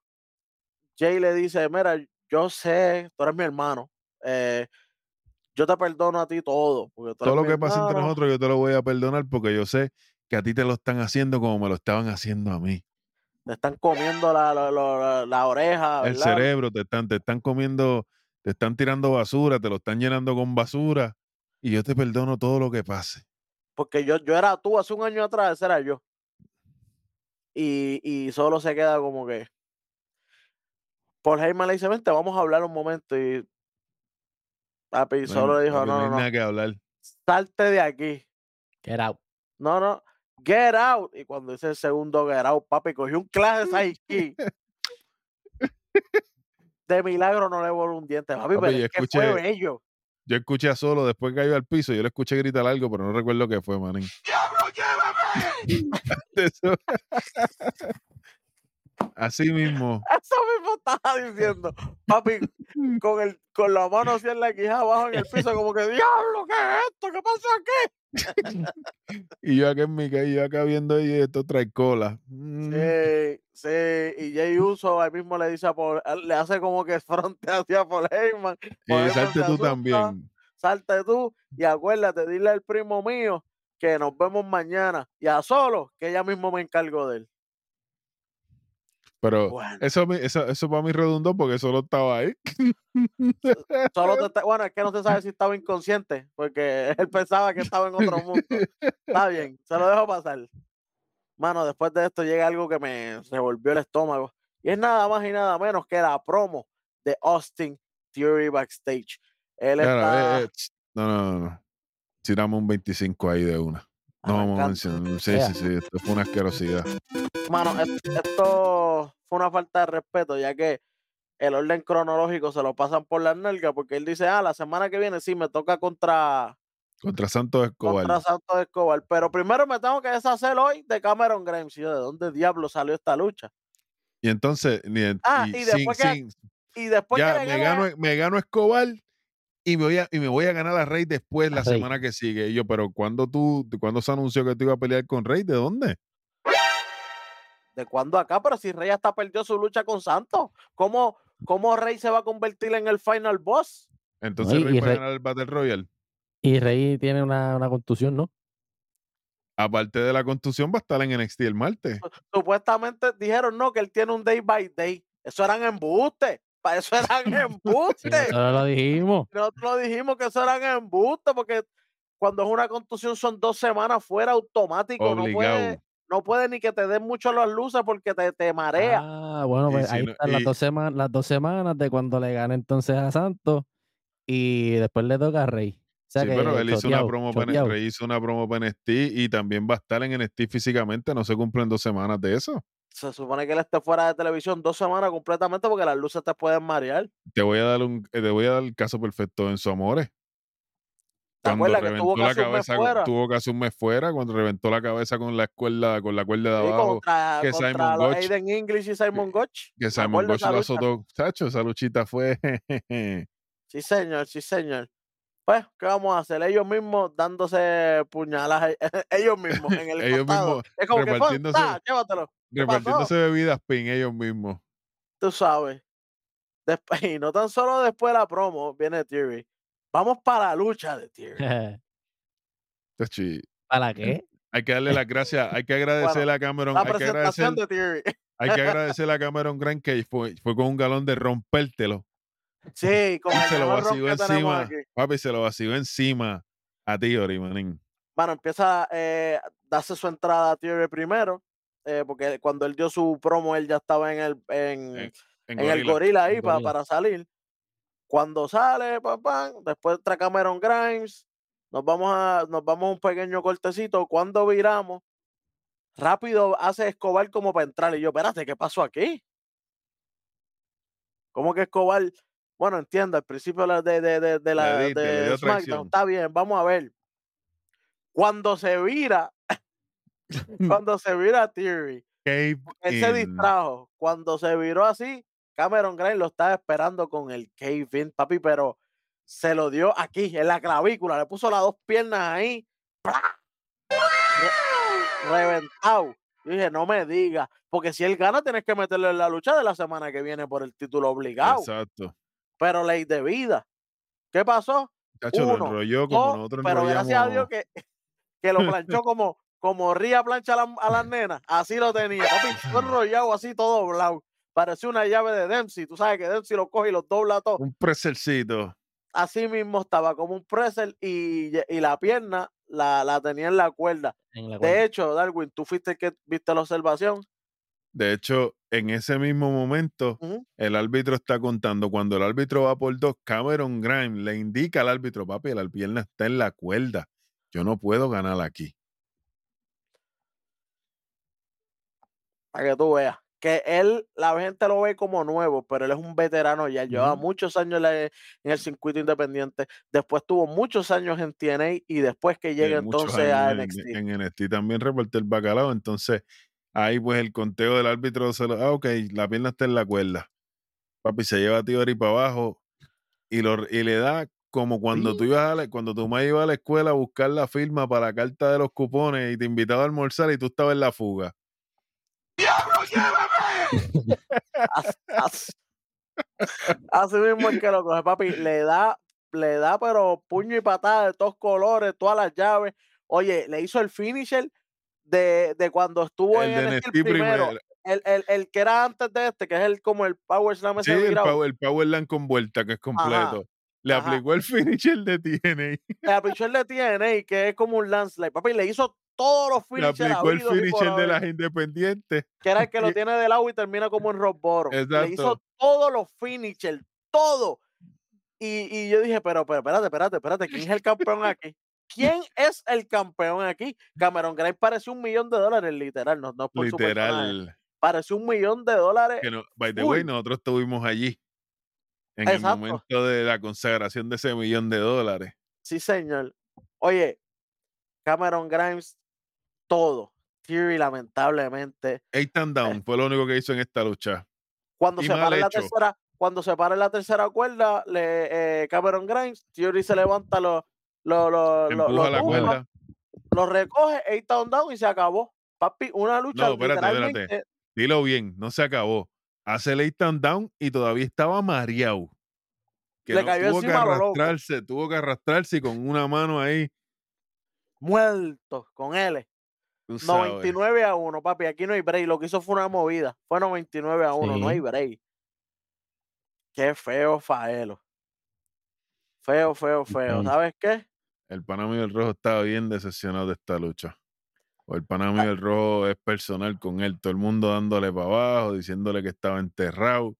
Jay le dice, mira, yo sé, tú eres mi hermano. eh, yo te perdono a ti todo. Porque Todo lo que pasa entre nosotros yo te lo voy a perdonar porque yo sé que a ti te lo están haciendo como me lo estaban haciendo a mí. Te están comiendo la, la- la- la oreja. El ¿verdad? cerebro, te están, te están comiendo, te están tirando basura, te lo están llenando con basura y yo te perdono todo lo que pase. Porque yo, yo era tú hace un año atrás, ese era yo. Y, y solo se queda como que. Paul Heyman le dice, vente, vamos a hablar un momento. Y papi solo le dijo, no, no hay no, no, nada que hablar. salte de aquí. Get out. No, no, get out. Y cuando dice el segundo get out, papi, cogió un clase de Saiki. De milagro no le voló un diente, papi, Papi, pero que fue bello. Yo escuché a solo después que cayó al piso, yo le escuché gritar algo, pero no recuerdo qué fue, manín. Eso- Así mismo. Eso mismo estaba diciendo. Papi, con, el, con la mano así en la quija abajo en el piso, como que, diablo, ¿qué es esto? ¿Qué pasa aquí? Y yo acá en mi calle, yo acá viendo y esto trae cola. Mm, Sí, sí. Y Jay Uso ahí mismo le dice a Paul, le hace como que fronte hacia Paul Heyman. Paul y salte tú asusta, también. Salte tú y acuérdate, dile al primo mío que nos vemos mañana. Y a solo, que ella mismo me encargo de él. Pero Bueno, eso, eso, eso para mí redundó porque solo estaba ahí. solo te bueno, es que no se sabe si estaba inconsciente, porque él pensaba que estaba en otro mundo. Está bien, se lo dejo pasar. Mano, después de esto llega algo que me revolvió el estómago. Y es nada más y nada menos que la promo de Austin Theory backstage. Él Claro, está eh, eh, no, no, no. Tiramos un 25 ahí de una. No mencionar. Sí, Ea. sí, sí. Esto fue una asquerosidad. Mano, es- esto fue una falta de respeto, ya que el orden cronológico se lo pasan por las nalgas, porque él dice, ah, la semana que viene sí me toca contra, Contra Santos Escobar. contra Santos Escobar. Pero primero me tengo que deshacer hoy de Cameron Grimes. Y yo, ¿de dónde diablo salió esta lucha? Y entonces, ni en- Ah, y y sin- después que- sin- Y después ya que me gano, me gano Escobar y me voy a, y me voy a ganar a Rey después A la Rey. semana que sigue. Y yo, pero ¿cuándo tú, cuándo se anunció que tú ibas a pelear con Rey? ¿De dónde? ¿De cuándo acá? Pero si Rey hasta perdió su lucha con Santos, ¿cómo, cómo Rey se va a convertir en el final boss? Entonces y- Rey va a ganar el Battle Royale. Y Rey tiene una, una contusión, ¿no? Aparte de la contusión, va a estar en NXT el martes. Supuestamente dijeron no, que él tiene un day by day. Eso eran embustes. Para eso eran Sí, embustes. nosotros lo dijimos. Nosotros dijimos que eso eran embustes porque cuando es una contusión son dos semanas fuera automático. No puede, no puede ni que te den mucho las luces porque te, te marea. Ah, bueno, pues si ahí no- están las, dos semanas, las dos semanas de cuando le gana entonces a Santos y después le toca a Rey. O sea Sí, que pero él hizo una promo para hizo una promo para NXT y también va a estar en NXT físicamente. No se cumplen dos semanas de eso. Se supone que él esté fuera de televisión dos semanas completamente porque las luces te pueden marear. Te voy a dar un, eh, te voy a dar el caso perfecto en su amores. ¿Te Cuando acuerdas que reventó tuvo la casi cabeza, fuera? tuvo casi un mes fuera, cuando reventó la cabeza con la escuela, con la cuerda de abajo, contra, que contra Simon Gotch- Aiden English y Simon Gotch. que Simon Gotch lo azotó. Chacho, esa luchita fue. Sí, señor, sí, señor. Pues, ¿qué vamos a hacer? Ellos mismos dándose puñalas, ellos mismos en el Ellos costado. mismos Es como que, "Fon, repartiéndose- ta, llévatelo. Repartiéndose bebidas pin ellos mismos. Tú sabes. Después, y no tan solo después de la promo, viene Theory. Vamos para la lucha de Theory. ¿Para qué? Hay que darle las gracias, hay que agradecerle a Cameron, La hay que agradecer, presentación de Theory. hay que agradecerle a Cameron Grant que fue, fue con un galón de rompértelo. Sí, con se lo vació que encima. aquí. Papi, se lo vació encima a Theory, manín. Bueno, empieza eh, a darse su entrada a Theory primero, eh, porque cuando él dio su promo, él ya estaba en el, en, En- en en el gorila ahí pa- gorila. para salir. Cuando sale, papá, después entra Cameron Grimes, nos vamos a, nos vamos a un pequeño cortecito. Cuando viramos, rápido hace Escobar como para entrar. Y yo, espérate, ¿qué pasó aquí? ¿Cómo que Escobar? Bueno, entiendo, al principio de, de, de, de la de SmackDown, está bien, vamos a ver. Cuando se vira, cuando se vira Theory, Cave él se distrajo. Cuando se viró así, Cameron Grimes lo estaba esperando con el cave in, papi, pero se lo dio aquí, en la clavícula. Le puso las dos piernas ahí. Re- reventado. Yo dije, no me digas, porque si él gana, tienes que meterle en la lucha de la semana que viene por el título obligado. Exacto. Pero ley de vida. ¿Qué pasó? Chacho, lo Uno, enrolló como dos, nosotros pero gracias a Dios que, que lo planchó como, como Ría plancha a, la- a las nenas. Así lo tenía. Papi, enrollado así, todo doblado. Parecía una llave de Dempsey. Tú sabes que Dempsey lo coge y los dobla todo. Un presercito. Así mismo estaba como un pretzel y, y la pierna la, la tenía en la cuerda. En la cual- De hecho, Darwin, tú fuiste el que viste la observación. De hecho, en ese mismo momento, el árbitro está contando. Cuando el árbitro va por dos, Cameron Grimes le indica al árbitro, papi, la pierna está en la cuerda. Yo no puedo ganar aquí. Para que tú veas. Que él, la gente lo ve como nuevo, pero él es un veterano ya. Lleva muchos años en el circuito independiente. Después tuvo muchos años en TNA y después que llega entonces a NXT. En, en NXT también reportó el bacalao. Entonces, ahí pues el conteo del árbitro se lo. Ah, ok, la pierna está en la cuerda. Papi se lleva a Tiori para abajo y, lo, y le da como cuando tú ibas a la- cuando tu madre iba a la escuela a buscar la firma para la carta de los cupones y te invitaba a almorzar y tú estabas en la fuga. As- as- Así mismo es que lo coge, papi. Le da, le da, pero puño y patada de todos colores, todas las llaves. Oye, le hizo el finisher de, de cuando estuvo El en NXT primero. primero. El, el, el que era antes de este, que es el como el Power Slam Sí, el, power, el Powerland con vuelta, que es completo. Le ajá. aplicó el finisher de TNA. Le aplicó el de TNA, que es como un landslide. Papi, le hizo todos los Le finishers aplicó el finisher de las independientes. que era el que lo tiene de lado y termina como en rock bottom. Le hizo todos los finishers, todo. Y, y yo dije, pero, pero, espérate, espérate, espérate, ¿quién es el campeón aquí? ¿Quién es el campeón aquí? Cameron Grimes pareció un millón de dólares, literal, no, no por. Literal. Pareció un millón de dólares. Que no, by the way, nosotros estuvimos allí. En Exacto. el momento de la consagración de ese millón de dólares. Sí, señor. Oye, Cameron Grimes, todo. Theory, lamentablemente. Eight and down fue lo único que hizo en esta lucha. Cuando Y se para la tercera, cuando se para en la tercera cuerda, le, eh, Cameron Grimes, Theory se levanta, lo, lo, lo, lo, Empuja lo la cuerda. lo recoge, eight down down y se acabó. Papi, una lucha No, espérate, espérate. Dilo bien, no se acabó. Hace el eight and down y todavía estaba mareado. Que Le no- cayó tuvo que encima loco. arrastrarse, tuvo que arrastrarse y con una mano ahí. muerto con L. Tú sabes. 99 a 1, papi. Aquí no hay break. Lo que hizo fue una movida. Fue 99 a 1, no hay break. Qué feo, Faelo. Feo, feo, feo. ¿Sabes qué? El pana mío del rojo estaba bien decepcionado de esta lucha. O el pana mío Ah. del rojo es personal con él. Todo el mundo dándole para abajo, diciéndole que estaba enterrado.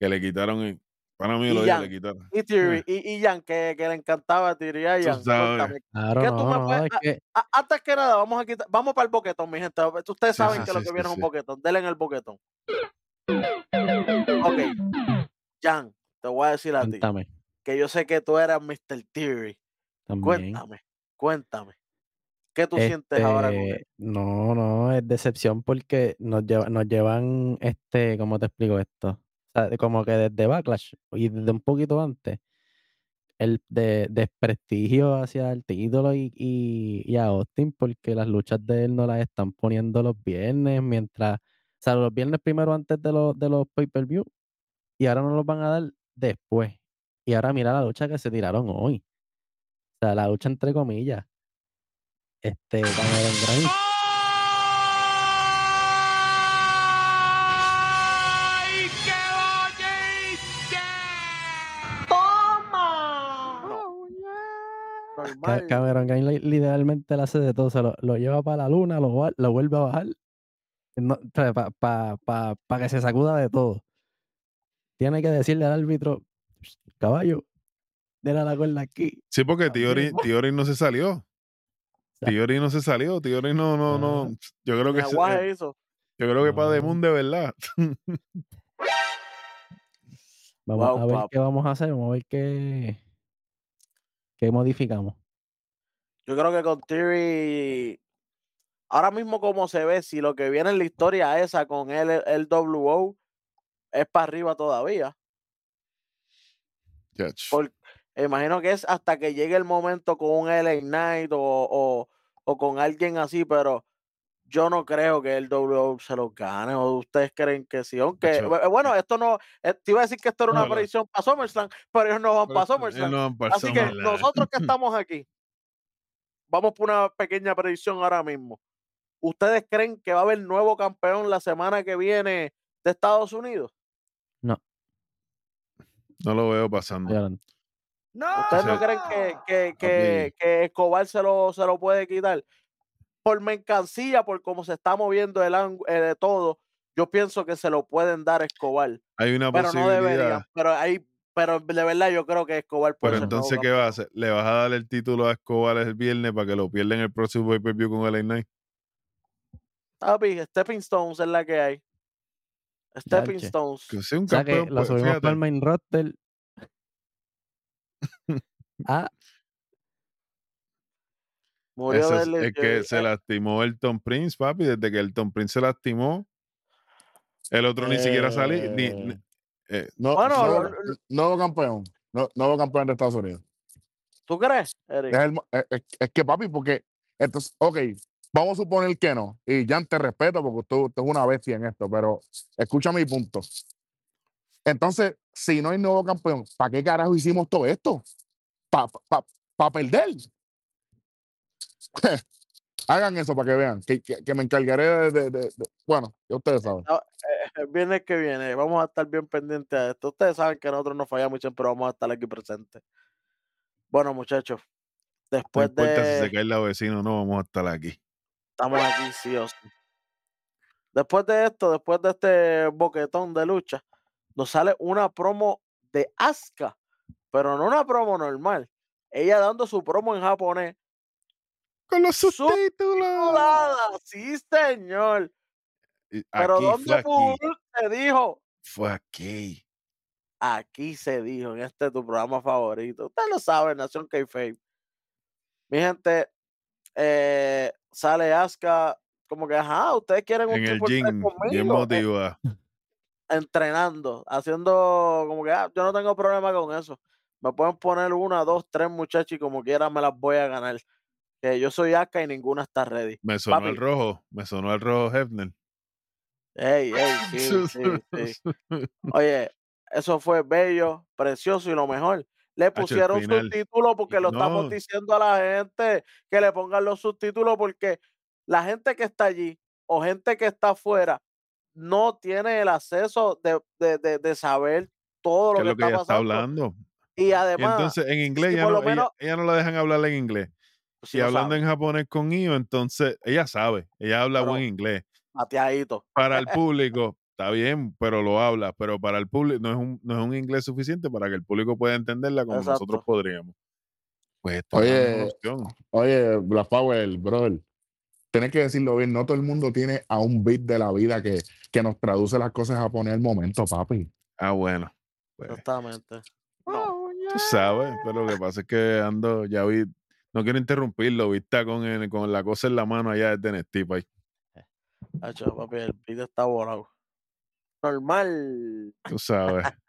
Que le quitaron. Pana mío Y lo le quitaron. Y Jan, que, que le encantaba Theory a. Cuéntame, Claro, ¿Qué tú no, me no, puedes- es que A- antes que nada, vamos a quitar, vamos para el boquetón, mi gente. Ustedes Sí, saben sí, que lo que sí, viene es un boquetón. Denle en el boquetón. Ok. Jan, te voy a decir a ti que yo sé que tú eras Mr. Theory. también. Cuéntame, cuéntame. ¿Qué tú sientes ahora con él? Este, no, no, es decepción porque nos, lleva- nos llevan, este, ¿cómo te explico esto? O sea, como que desde Backlash y desde un poquito antes, el de, desprestigio hacia el título y, y, y a Austin porque las luchas de él no las están poniendo los viernes, mientras, o sea, los viernes primero antes de los, de los pay-per-view y ahora no los van a dar después. Y ahora mira la lucha que se tiraron hoy. O sea, la lucha entre comillas. Este, Cameron Grimes Normal. Cameron literalmente le hace de todo, se lo, lo lleva para la luna, lo, vuelve a bajar, para que se sacuda de todo. Tiene que decirle al árbitro, caballo. Mira la cuerda aquí. Sí, porque Tiori, ¿no? Tiori no se salió. sea, Tiori no se salió. Tiori no, no, no. Ajá. Yo creo que se- aguaje eh, hizo. yo creo que para No. Demund de verdad. Vamos Wow, a ver papi. qué vamos a hacer. Vamos a ver qué, qué modificamos. Yo creo que con Theory, ahora mismo como se ve, si lo que viene en la historia esa con el, el WO, es para arriba todavía. Chach. Por- imagino que es hasta que llegue el momento con un LA Knight o, o, o con alguien así, pero yo no creo que el WO se lo gane. ¿O ustedes creen que sí? Aunque, bu- bueno, esto no, eh, te iba a decir que esto era una No, no. predicción para SummerSlam, pero ellos no van para SummerSlam. eh, no, para Así que nosotros que estamos aquí, vamos por una pequeña predicción ahora mismo. ¿Ustedes creen que va a haber nuevo campeón la semana que viene de Estados Unidos? No lo veo pasando. hablando. ¿Ustedes no creen que, que, que, que Escobar se lo, se lo puede quitar? Por mercancía, por cómo se está moviendo el ángu- eh, de todo, yo pienso que se lo pueden dar a Escobar. Hay una Pero no deberían. posibilidad. Pero hay, pero de verdad yo creo que Escobar puede Pero entonces, ¿qué va a hacer? ¿Le vas a dar el título a Escobar el viernes para que lo pierda en el próximo pay-per-view con LA Knight? Papi, Stepping Stones es la que hay. Stepping Yache. Stones. Que sea un O sea que campeón, lo pues, subimos para el main roster. ah, Murió Ese de es, es que se lastimó Elton Prince, papi. Desde que Elton Prince se lastimó, el otro ni siquiera salió. Ni, Eh, eh, no, Bueno, nuevo, lo- lo- nuevo campeón. No- nuevo campeón de Estados Unidos. ¿Tú crees, Eric? Es, el que, papi, porque. Entonces, ok, vamos a suponer que no. Y ya te respeto porque tú, tú es una bestia en esto, pero escucha mi punto. Entonces, si no hay nuevo campeón, ¿para qué carajo hicimos todo esto? ¿Para pa, pa perder? Hagan eso para que vean, que, que- que me encargaré de, de- de- de- Bueno, ya ustedes saben. El viernes que viene vamos a estar bien pendientes a esto. Ustedes saben que nosotros no fallamos siempre vamos a estar aquí presentes. Bueno, muchachos, no después importa si de... se cae la vecina o no, vamos a estar aquí. Estamos aquí, sí o sí. Después de esto, después de este boquetón de lucha, nos sale una promo de Asuka, pero no una promo normal. Ella dando su promo en japonés. Con los subtítulos. Sí, señor. Y Pero Aquí fue ¿dónde aquí. Full se dijo? Fue aquí. Aquí se dijo, en este tu programa favorito. Usted lo sabe, Nación K-Fame. Mi gente, eh, sale Asuka como que, ajá, ustedes quieren un En el bien conmigo. Eh, entrenando, haciendo como que ah, yo no tengo problema con eso. Me pueden poner una, dos, tres muchachos y como quiera me las voy a ganar. Que yo soy Asuka y ninguna está ready. Me sonó Papi. el rojo, me sonó el rojo Hefner. Ey, ey, sí, sí, sí. Oye, eso fue bello, precioso y lo mejor. Le pusieron subtítulos porque lo estamos diciendo a la gente que le pongan los subtítulos porque la gente que está allí o gente que está afuera no tiene el acceso de, de, de, de saber todo ¿Qué lo es que, lo que está ella está pasando. hablando? Y Y además, entonces en inglés ya no, lo menos- ella, ella no la dejan hablar en inglés. Si y hablando sabe, en japonés con Io, entonces ella sabe, ella habla Pero- buen inglés. bateadito. Para el público, está bien, pero lo habla, pero para el público no es un, no es un inglés suficiente para que el público pueda entenderla como nosotros podríamos. Pues esta es la mejor Oye. Oye, Black Power, brother. Tienes que decirlo bien, no todo el mundo tiene a un beat de la vida que, que nos traduce las cosas a poner el momento, papi. Ah, bueno. Pues, Exactamente. tú sabes, pero lo que pasa es que ando, ya vi, no quiero interrumpirlo, viste con, el- con la cosa en la mano allá desde Nestip ahí. Hacho, papi, el video está volado. Normal. Tú sabes.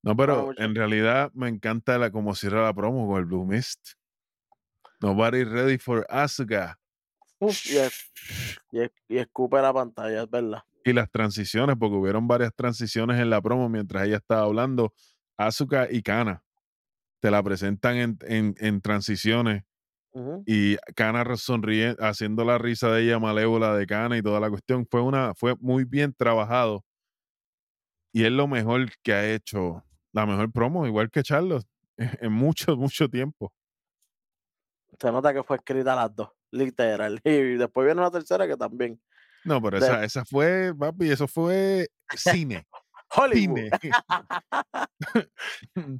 No, pero en realidad me encanta la, como cierra la promo con el Blue Mist. Nobody ready for Asuka. Uf, y, es- y, es- y escupe la pantalla, es verdad. Y las transiciones, porque hubieron varias transiciones en la promo mientras ella estaba hablando. Asuka y Kana. Te la presentan en, en, en transiciones y re- sonríe, haciendo la risa de ella malévola de Kana y toda la cuestión. Fue una, fue muy bien trabajado. Y es lo mejor que ha hecho, la mejor promo, igual que Charlos, en mucho, mucho tiempo. Se nota que fue escrita las dos, literal. Y después viene una tercera que también. No, pero De- esa, esa fue, papi, eso fue cine. Hollywood.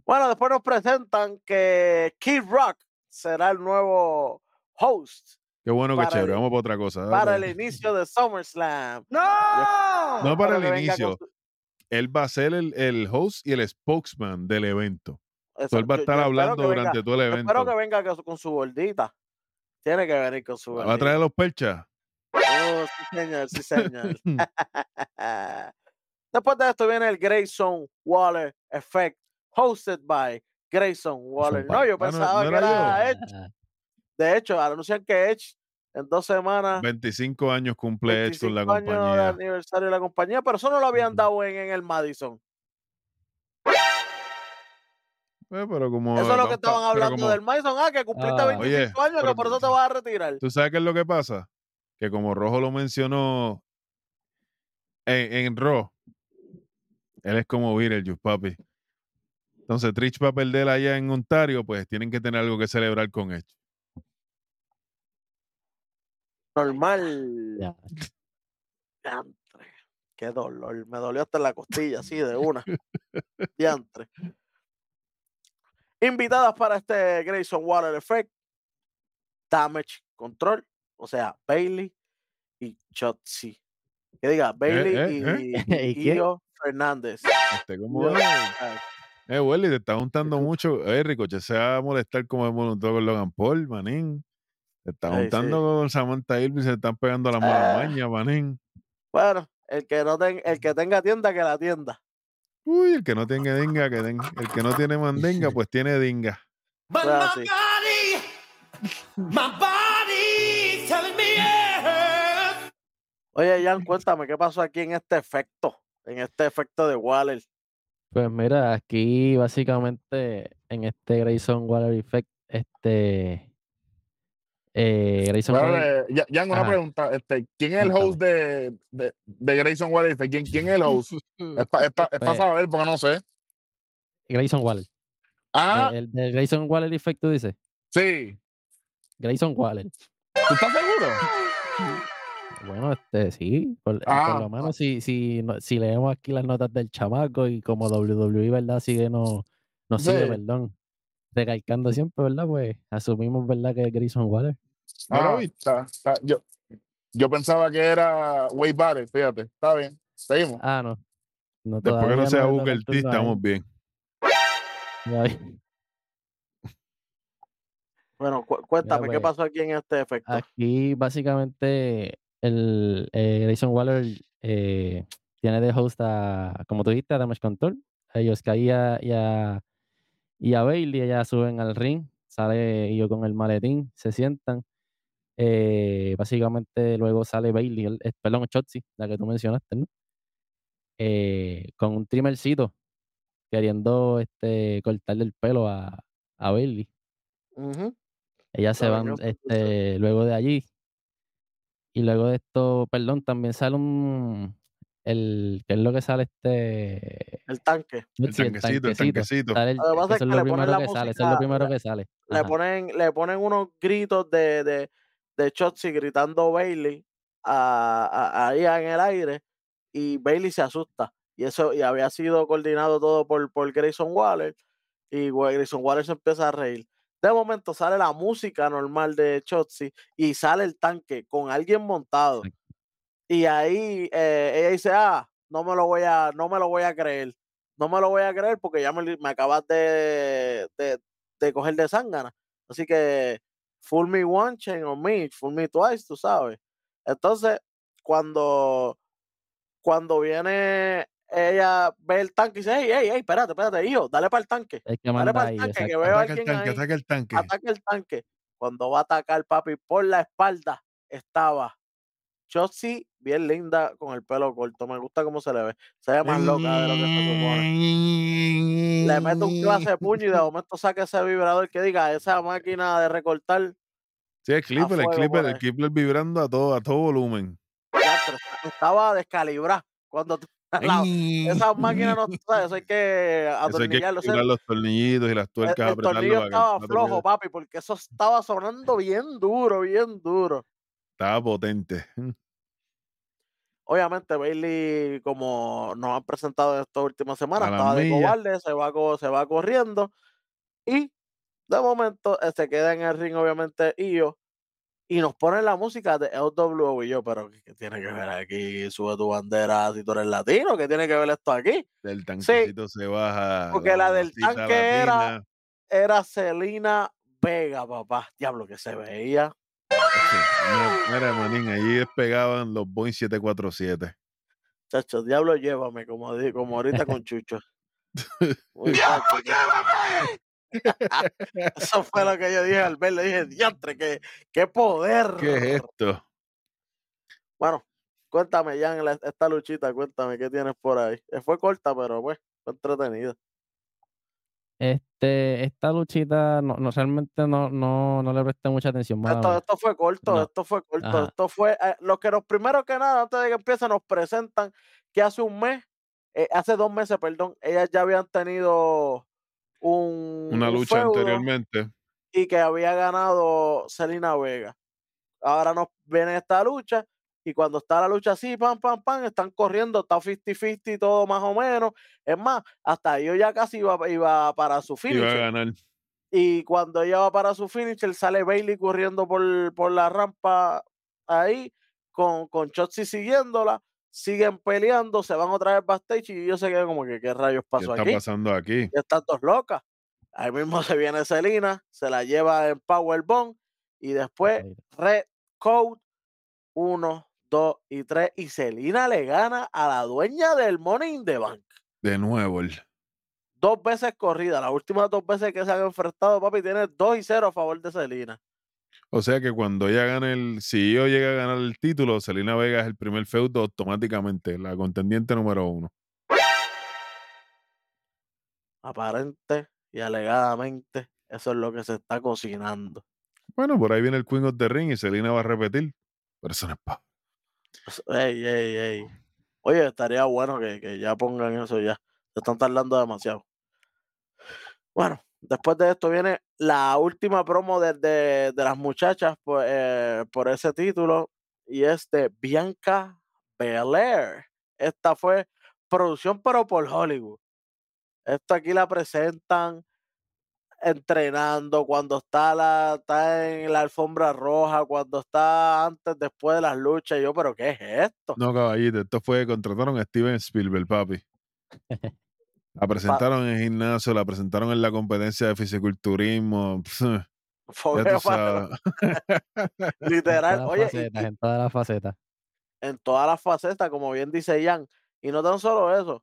Bueno, después nos presentan que Kid Rock será el nuevo host Qué bueno que Para chévere. el- Vamos para otra cosa. para el inicio de SummerSlam. ¡No! No para Espero el con inicio. Él va a ser el, el host y el spokesman del evento. Eso, él va a estar hablando venga- durante todo el evento. Espero que venga con su- gordita. Tiene que venir con su ¿Va a gordita. traer los perchas? Oh, sí, señor, sí, señor. Después de esto viene el Grayson Waller Effect, hosted by Grayson Waller. No, yo Ah, no- pensaba no que era. Edge. De hecho, anuncian que Edge en dos semanas, 25 años cumple Edge con la 25 años de compañía. aniversario de la compañía, pero eso no lo habían dado en, en el Madison. Eh, pero como Eso es lo que estaban hablando como- del Madison. Ah, que cumpliste Ah. 25 Oye, años, que por eso te vas a retirar. ¿Tú sabes qué es lo que pasa? Que como Rojo lo mencionó en, en Raw, él es como Beetlejuice, papi. Entonces, Trish va a perder allá en Ontario, pues tienen que tener algo que celebrar con Edge. Normal. Ya. Diantre, qué dolor. Me dolió hasta en la costilla, así de una. Diantre. Invitadas para este Grayson Water Effect. Damage Control. O sea, Bailey y Chotzi. Que diga, Bailey eh, y, eh. y ¿Y quién? Io Fernández. Este, como, eh, eh, Welly, te está juntando mucho. Eh, Ricochet se va a molestar como se molestó con Logan Paul, manín. Te está Sí, sí. juntando con Samantha Irving, se están pegando las malas Ah. mañas, manín. Bueno, el que no ten- el que tenga tienda, que la tienda. Uy, el que no tenga dinga, que tenga. El que no tiene mandenga, pues tiene dinga. But my sí. body, my body is telling me yes. Oye, Jan, cuéntame qué pasó aquí en este efecto. En este efecto de Waller. Pues mira, aquí básicamente en este Grayson Waller Effect, este eh, Grayson Bueno, Waller, eh, ya, ya una Ajá. pregunta. Este, ¿Quién es el host de, de, de Grayson Waller? ¿Quién, ¿Quién es el host? Es para Pues- saber, porque no sé. Grayson Waller. Ah, El, el de Grayson Waller Effect, tú dices. sí. Grayson Waller. ¿Tú estás seguro? Bueno, este sí, por, por Ah, lo menos si, si, no- si leemos aquí las notas del chamaco y como WWE, ¿verdad? Sigue no, no sigue, Sí. perdón. Recalcando siempre, ¿verdad? Pues asumimos, ¿verdad? Que es Grayson Waller. Ah. está- está- yo, yo pensaba que era Wade Barrett, fíjate. Está bien. Seguimos. Ah, no. no Después que no sea Booker T, estamos bien. Bueno, cu- cuéntame qué pues, pasó aquí en este efecto. Aquí básicamente el eh, Grayson Waller eh, tiene de host a, como tú dijiste, a Damage Control. Ellos que y a, y Bailey, ellas suben al ring, sale yo con el maletín, se sientan. eh, básicamente luego sale Bailey, el, eh, perdón, Chotzi, la que tú mencionaste, ¿no? Eh, con un trimmercito, queriendo este, cortarle el pelo a, a Bailey. Ujú. Ellas se van este, luego de allí. Y luego de esto, perdón, también sale un. El, ¿Qué es lo que sale este? El tanque. El sí, tanquecito, el tanquecito. Lo que es que lo primero que sale, eso es lo primero le- que sale. Le ponen, le ponen unos gritos de, de, de Chotzi gritando Bailey a, a- ahí en el aire y Bailey se asusta. Y eso y había sido coordinado todo por, por Grayson Waller y Grayson Waller se empieza a reír. De momento sale la música normal de Chotzi y sale el tanque con alguien montado. Y ahí eh, ella dice, ah, no me lo voy a, no me lo voy a creer. No me lo voy a creer porque ya me, me acabas de, de, de coger de zángana. Así que fool me one chain on me, fool me twice, tú sabes. Entonces, cuando, cuando viene ella ve el tanque y dice, hey, hey, hey, espérate, espérate, hijo, dale para el tanque. El que Dale para el tanque, que veo Ataca el alguien tanque, ahí ataca el tanque. ataca el tanque. Cuando va a atacar, papi, por la espalda estaba Chotzi, bien linda, con el pelo corto. Me gusta cómo se le ve. Se ve más loca de lo que se supone. Le mete un clase de puño y de momento saca ese vibrador que diga, esa máquina de recortar. Sí, el clipper, el fuego clipper, por el clipper vibrando a todo, a todo volumen. Estaba descalibrada. Cuando tú- la- esas máquinas no, ¿sabes? eso hay que Eso hay que atornillarlo. los tornillos y las el, tuercas, el tornillo que estaba flojo, papi, porque eso estaba sonando bien duro, bien duro. Estaba potente. Obviamente Bailey, como nos han presentado en estas últimas semanas, estaba de cobarde, se va, se va corriendo y de momento eh, se queda en el ring, obviamente, Io, y nos ponen la música de LWO y yo, pero ¿qué tiene que ver aquí? Sube tu bandera si tú eres latino, ¿qué tiene que ver esto aquí? Del tanquecito se baja. Porque la del tanque era- latina. Era Celina Vega, papá. Diablo que se veía. Mira, Mira, manín, allí despegaban los Boeing 747. Chacho, diablo, llévame, como, di- como ahorita con Chucho. Muchacho, Eso fue lo que yo dije al verlo. Dije, diantre, qué, qué poder. ¿Qué es esto? Bueno, cuéntame, Jan, la- esta luchita, cuéntame, ¿qué tienes por ahí? Eh, Fue corta, pero pues, fue entretenida. Este, esta luchita no, no realmente no, no, no le presté mucha atención. Esto, esto fue corto, No. esto fue corto, Ajá. esto fue eh, lo que nos primero que nada, antes de que empiece, nos presentan que hace un mes, eh, hace dos meses, perdón, ellas ya habían tenido un, Una un lucha anteriormente. y que había ganado Selena Vega. Ahora nos viene esta lucha y cuando está la lucha así, pam, pam, pam, están corriendo, está 50-50 todo más o menos. Es más, hasta yo ya casi iba, iba para su Iba a finisher. ganar. Y cuando ella va para su finisher, sale Bailey corriendo por, por la rampa ahí, con, con Chotzi siguiéndola, siguen peleando, se van otra vez backstage y yo se quedé como que qué rayos ¿Qué pasó está aquí. pasando aquí? Ya están dos locas. Ahí mismo se viene Selina, se la lleva en Powerbomb y después Ahí. Red Code 1, 2 y 3 y Selina le gana a la dueña del Money in the Bank. De nuevo. el- Dos veces corrida, las últimas dos veces que se han enfrentado, papi, tiene 2 y 0 a favor de Selina. O sea que cuando ella gane el, si yo llega a ganar el título, Selena Vega es el primer feudo automáticamente, la contendiente número uno. Aparente y alegadamente, eso es lo que se está cocinando. Bueno, por ahí viene el Queen of the Ring y Selena va a repetir. Pero eso no es pa. Ey, ey, ey. Oye, estaría bueno que, que ya pongan eso ya. Se están tardando demasiado. Bueno, después de esto viene la última promo de, de- de las muchachas por, eh, por ese título y es de Bianca Belair. Esta fue producción pero por Hollywood. Esto aquí la presentan entrenando, cuando está, la, está en la alfombra roja, cuando está antes, después de las luchas. y Yo, pero ¿qué es esto? No, caballito, esto fue, contrataron a Steven Spielberg, papi. La presentaron en el gimnasio, la presentaron en la competencia de fisiculturismo. literal, oye, facetas, y en todas las facetas. en todas las facetas, como bien dice Jan. Y no tan solo eso,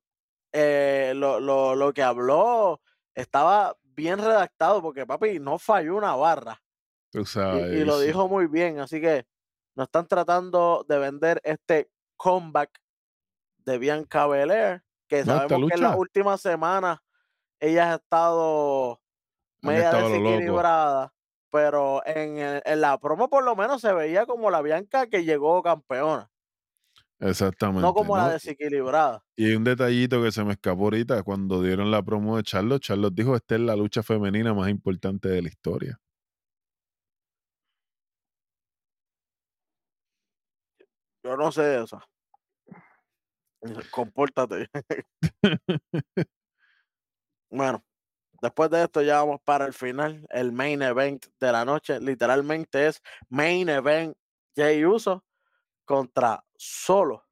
eh, lo, lo, lo que habló estaba bien redactado, porque papi no falló una barra. Tú Y, sabes. y lo dijo muy bien, así que nos están tratando de vender este comeback de Bianca Belair, que No, sabemos que en las últimas semanas ella ha estado Han media estado desequilibrada, pero en, el- en la promo por lo menos se veía como la Bianca que llegó campeona, Exactamente. no como la desequilibrada. Y un detallito que se me escapó ahorita, cuando dieron la promo de Charlotte, Charlotte dijo, esta es la lucha femenina más importante de la historia. Yo no sé de eso. Compórtate. bueno, después de esto ya vamos para el final, el main event de la noche. Literalmente es main event Jay Uso contra solo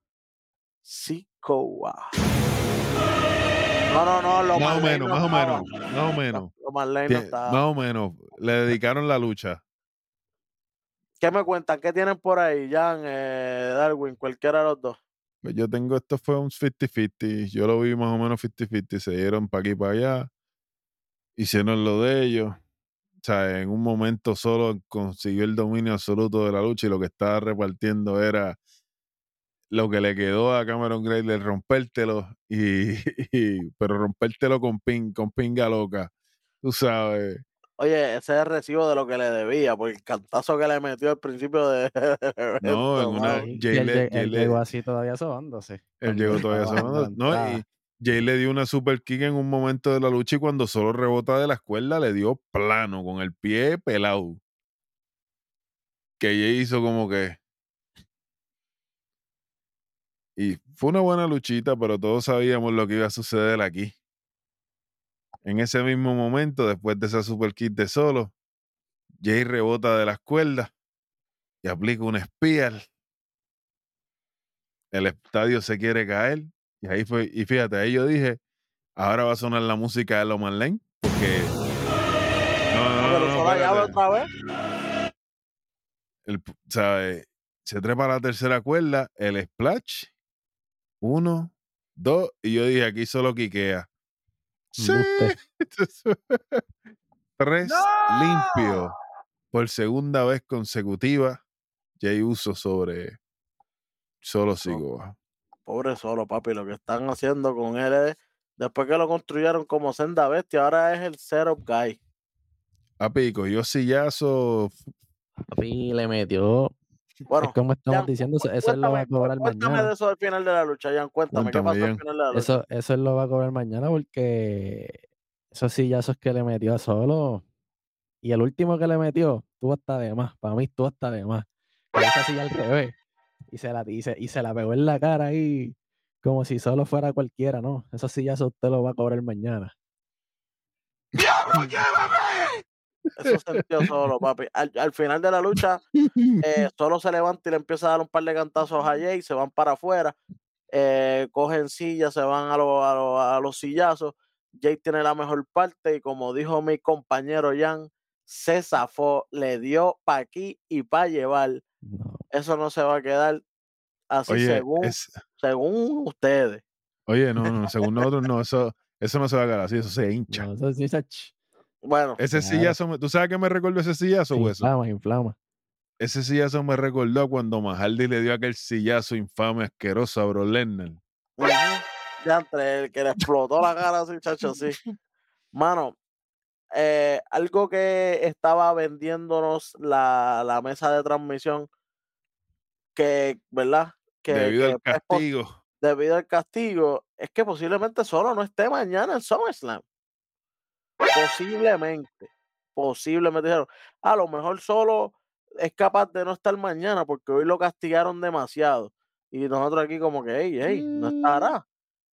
Sikoa. No, no, no, lo Más o menos, no más o menos, más o menos. Lo Marley no estaba. Más o menos. Le dedicaron la lucha. ¿Qué me cuentan? ¿Qué tienen por ahí, Jan, eh, Darwin, cualquiera de los dos? Yo tengo, esto fue un 50-50. Yo lo vi más o menos 50-50. Se dieron para aquí y para allá. Hicieron lo de ellos. O sea, en un momento solo consiguió el dominio absoluto de la lucha y lo que estaba repartiendo era lo que le quedó a Cameron Gray de rompértelo, y, y- pero rompértelo con, pin, con pinga loca. Tú sabes. Oye, ese es el recibo de lo que le debía, por el cantazo que le metió al principio de, No, en una-. Y Jay él, le- él llegó así todavía sobándose. Él llegó todavía sonando. No, y Jay le dio una super kick en un momento de la lucha y cuando solo rebota de la escuela le dio plano, con el pie pelado. Que Jay hizo como que. Y fue una buena luchita, pero todos sabíamos lo que iba a suceder aquí. En ese mismo momento, después de esa super kit de solo, Jay rebota de las cuerdas y aplica un espial. El estadio se quiere caer. Y ahí fue, y fíjate, ahí yo dije, ahora va a sonar la música de Loman Lane, porque. No, no, no, otra vez. El, p- ¿sabe? Se trepa la tercera cuerda, el splash. Uno, dos, y yo dije, aquí solo quiquea. Sí. Tres limpio por segunda vez consecutiva. Jay Uso sobre solo sigo. Pobre solo, papi. Lo que están haciendo con él es. Después que lo construyeron como senda bestia, ahora es el setup guy. A pico, yo sillazo. Papi le metió. Bueno, es como estamos Jan, diciendo, eso, él lo va a cobrar cuéntame mañana. de eso al final de la lucha, Jan. Cuéntame, ¿qué pasó al final de la lucha? Eso, eso él lo va a cobrar mañana porque esos sillazos que le metió a solo. Y el último que le metió, tuvo hasta de más. Para mí, tuvo hasta de más. Con esa silla al revés. Y se, la, y, se, y se la pegó en la cara ahí. Como si solo fuera cualquiera, ¿no? Esos sillazos usted lo va a cobrar mañana. Eso sentió solo, papi. Al, al final de la lucha, eh, solo se levanta y le empieza a dar un par de cantazos a Jay, se van para afuera, eh, cogen sillas, se van a, lo- a, lo- a los sillazos. Jay tiene la mejor parte y como dijo mi compañero Jan, se zafó, le dio para aquí y para llevar. No, Eso no se va a quedar así Oye, según, es, según ustedes. oye, no, no, según nosotros, no, eso, eso no se va a quedar así, eso se hincha. no, eso se ch- Bueno, Ese Claro. sillazo, me- ¿tú sabes qué me recordó ese sillazo, hueso? inflama, inflama. Ese sillazo me recordó cuando Mahaldi le dio aquel sillazo infame, asqueroso a Bro ujú, ya entre el que le explotó la cara así, chacho, sí. Mano, eh, algo que estaba vendiéndonos la, la mesa de transmisión, que, ¿verdad? Que, Debido que, al pues, castigo. debido al castigo, es que posiblemente solo no esté mañana en SummerSlam. Posiblemente, posiblemente dijeron, a lo mejor solo es capaz de no estar mañana porque hoy lo castigaron demasiado. Y nosotros aquí como que, hey, hey, no estará.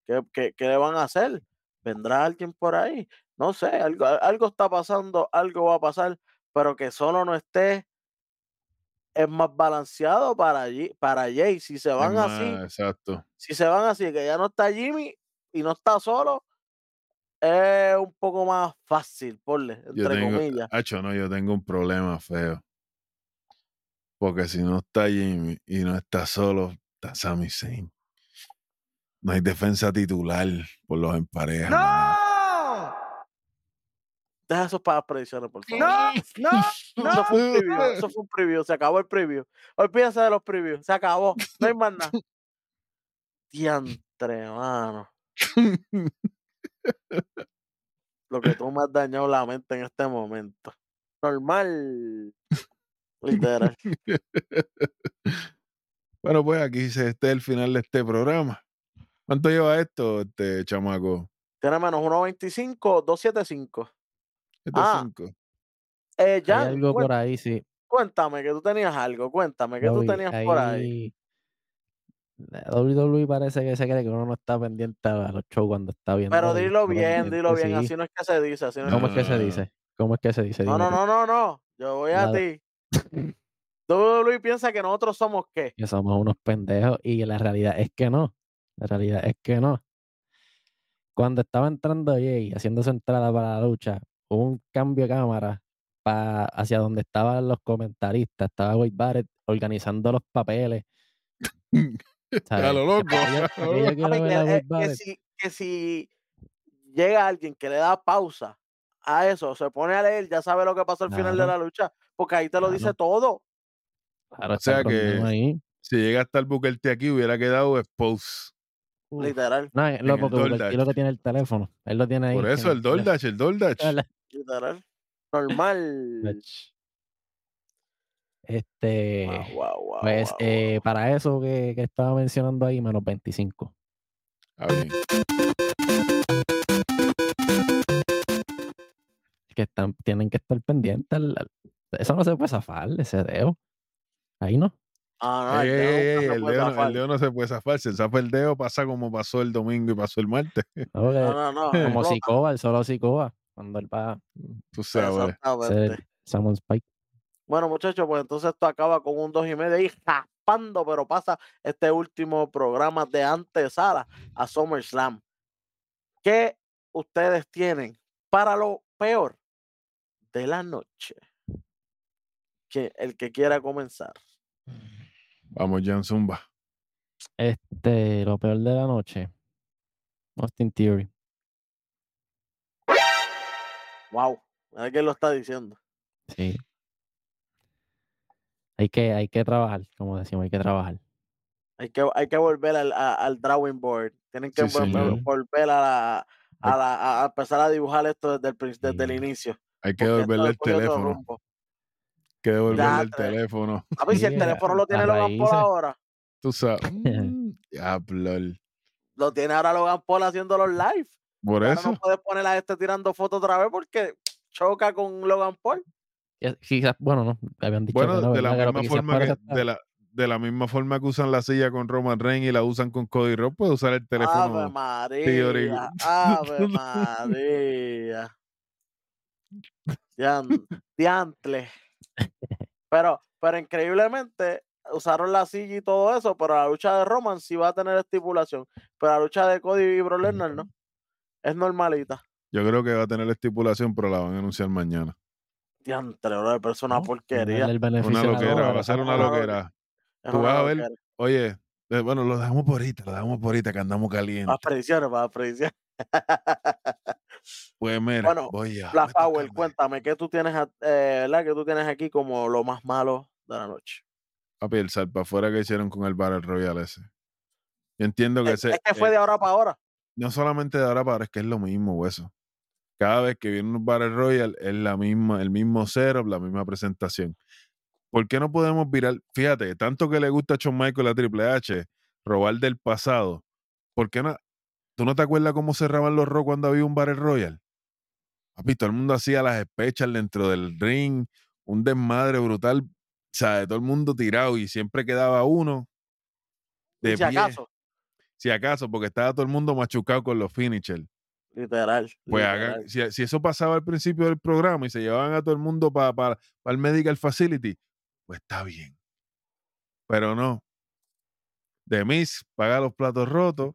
¿Qué, qué, qué le van a hacer? ¿Vendrá alguien por ahí? No sé, algo, algo está pasando, algo va a pasar, pero que solo no esté es más balanceado para, Ye- para Jay. Si se van así, exacto. si se van así, que ya no está Jimmy y no está solo, es un poco más fácil, ponle, Yo entre tengo, comillas. Hacho, no, yo tengo un problema feo. Porque si no está Jimmy y no está solo, está Sami Zayn. No hay defensa titular por los emparejas. mano. Deja eso para las predicciones, por favor. No, no, Eso fue un preview, eso fue un preview, se acabó el preview. Olvídense de los previews, se acabó, no hay más nada. Diantre, mano. Lo que tú me has dañado la mente en este momento. Normal. Literal. Bueno, pues aquí se este es el final de este programa. ¿Cuánto lleva esto, este chamaco? Tiene menos 1.25, 2.75. Este Ah, cinco. Eh, Hay Jan, algo por ahí, sí. cuéntame que tú tenías algo, cuéntame que tú tenías por ahí. WWE parece que se cree que uno no está pendiente a los shows cuando está viendo. Pero dilo bien, dilo bien, sí. así no es que se dice, así no es ¿Cómo es que se No. dice? ¿Cómo es que se dice? No, no, no, no, no. Yo voy a ti. WWE piensa que nosotros somos qué. Que somos unos pendejos y la realidad es que no. La realidad es que no. Cuando estaba entrando Jay haciendo su entrada para la lucha, hubo un cambio de cámara pa- hacia donde estaban los comentaristas. Estaba Wade Barrett organizando los papeles. Eh, que si, llega alguien que le da pausa a eso, se pone a leer, ya sabe lo que pasó al final de la lucha, porque ahí te lo dice todo. Claro, O sea que- ahí. Si llega hasta el Booker T aquí, hubiera quedado expose. Uf. Literal, No, es en lo porque lo que tiene el teléfono. Él lo tiene ahí. Por eso, el. DoorDash, el DoorDash. literal. Normal. Este, Wow, wow, wow, pues wow, eh, wow. para eso que, que estaba mencionando ahí, menos 25. Ah, bien. Que están, tienen que estar pendientes. al- al- eso no se puede zafar, ese dedo. Ahí no. Ah, no, Ey, el dedo ey, el, no- zafar. el dedo no se puede zafar. Se zafa el dedo, pasa como pasó el domingo y pasó el martes. No, No, no, no. como. Sicoba, el solo Sicoba, cuando él va Tú sabes. Salmon Spike. Bueno, muchachos, pues entonces esto acaba con un dos y medio y raspando, pero pasa este último programa de antesala a SummerSlam. ¿Qué ustedes tienen para lo peor de la noche? Que el que quiera comenzar. Vamos, Jan Zumba. Este, lo peor de la noche. Austin Theory. Wow, a ver quién lo está diciendo. Sí. Hay que, hay que trabajar, como decimos, hay que trabajar. Hay que, hay que volver al, a- al drawing board. Tienen que Sí, volver a, la, a, la- a empezar a dibujar esto desde el, desde el inicio. Hay que devolverle el teléfono. Hay que devolverle el teléfono. A ver si el teléfono lo tiene Logan Paul ahora. Tú sabes. Mm, Diablo. Lo tiene ahora Logan Paul haciendo los live. Por ahora eso. no puedes poner a este tirando fotos otra vez porque choca con Logan Paul. Quizás, bueno, no, habían dicho que no, de la misma forma que, de la, de la misma forma que usan la silla con Roman Reigns y la usan con Cody Rhodes, puede usar el Ave teléfono. Theory. María. Ave María. Dian- Diantle. Pero, pero increíblemente usaron la silla y todo eso, pero la lucha de Roman sí va a tener estipulación. Pero la lucha de Cody y Lesnar no. Es normalita. Yo creo que va a tener la estipulación, pero la van a anunciar mañana. Diantre, bro, pero es una ¿no? porquería. El Una de la loquera, va a ser una loquera. Tú vas a ver, oye, eh, bueno, lo dejamos por ahorita, lo dejamos por ahorita, que andamos calientes. Para predicciones, para predicciones. Pues mira, Bueno, voy a. Black Power, cuéntame, ¿qué tú tienes, a- eh. ¿Qué tú tienes aquí como lo más malo de la noche? Papi, el salpa afuera que hicieron con el Battle Royale ese. Yo entiendo que Es, ese. es que fue eh, de ahora para ahora. no solamente de ahora para ahora, es que es lo mismo, eso. Cada vez que viene un Battle Royale es la misma, el mismo setup, la misma presentación. ¿Por qué no podemos virar? Fíjate, tanto que le gusta a Shawn Michael a Triple H, robar del pasado. ¿Por qué no? ¿Tú no te acuerdas cómo cerraban los Raw cuando había un Battle Royale? Papi, todo el mundo hacía las espechas dentro del ring, un desmadre brutal, o sea, de todo el mundo tirado y siempre quedaba uno de si pie, acaso, si acaso, porque estaba todo el mundo machucado con los finishers. Literal. Pues literal. hagan, si, si eso pasaba al principio del programa y se llevaban a todo el mundo para el medical facility, pues está bien. Pero no. De Miss paga los platos rotos.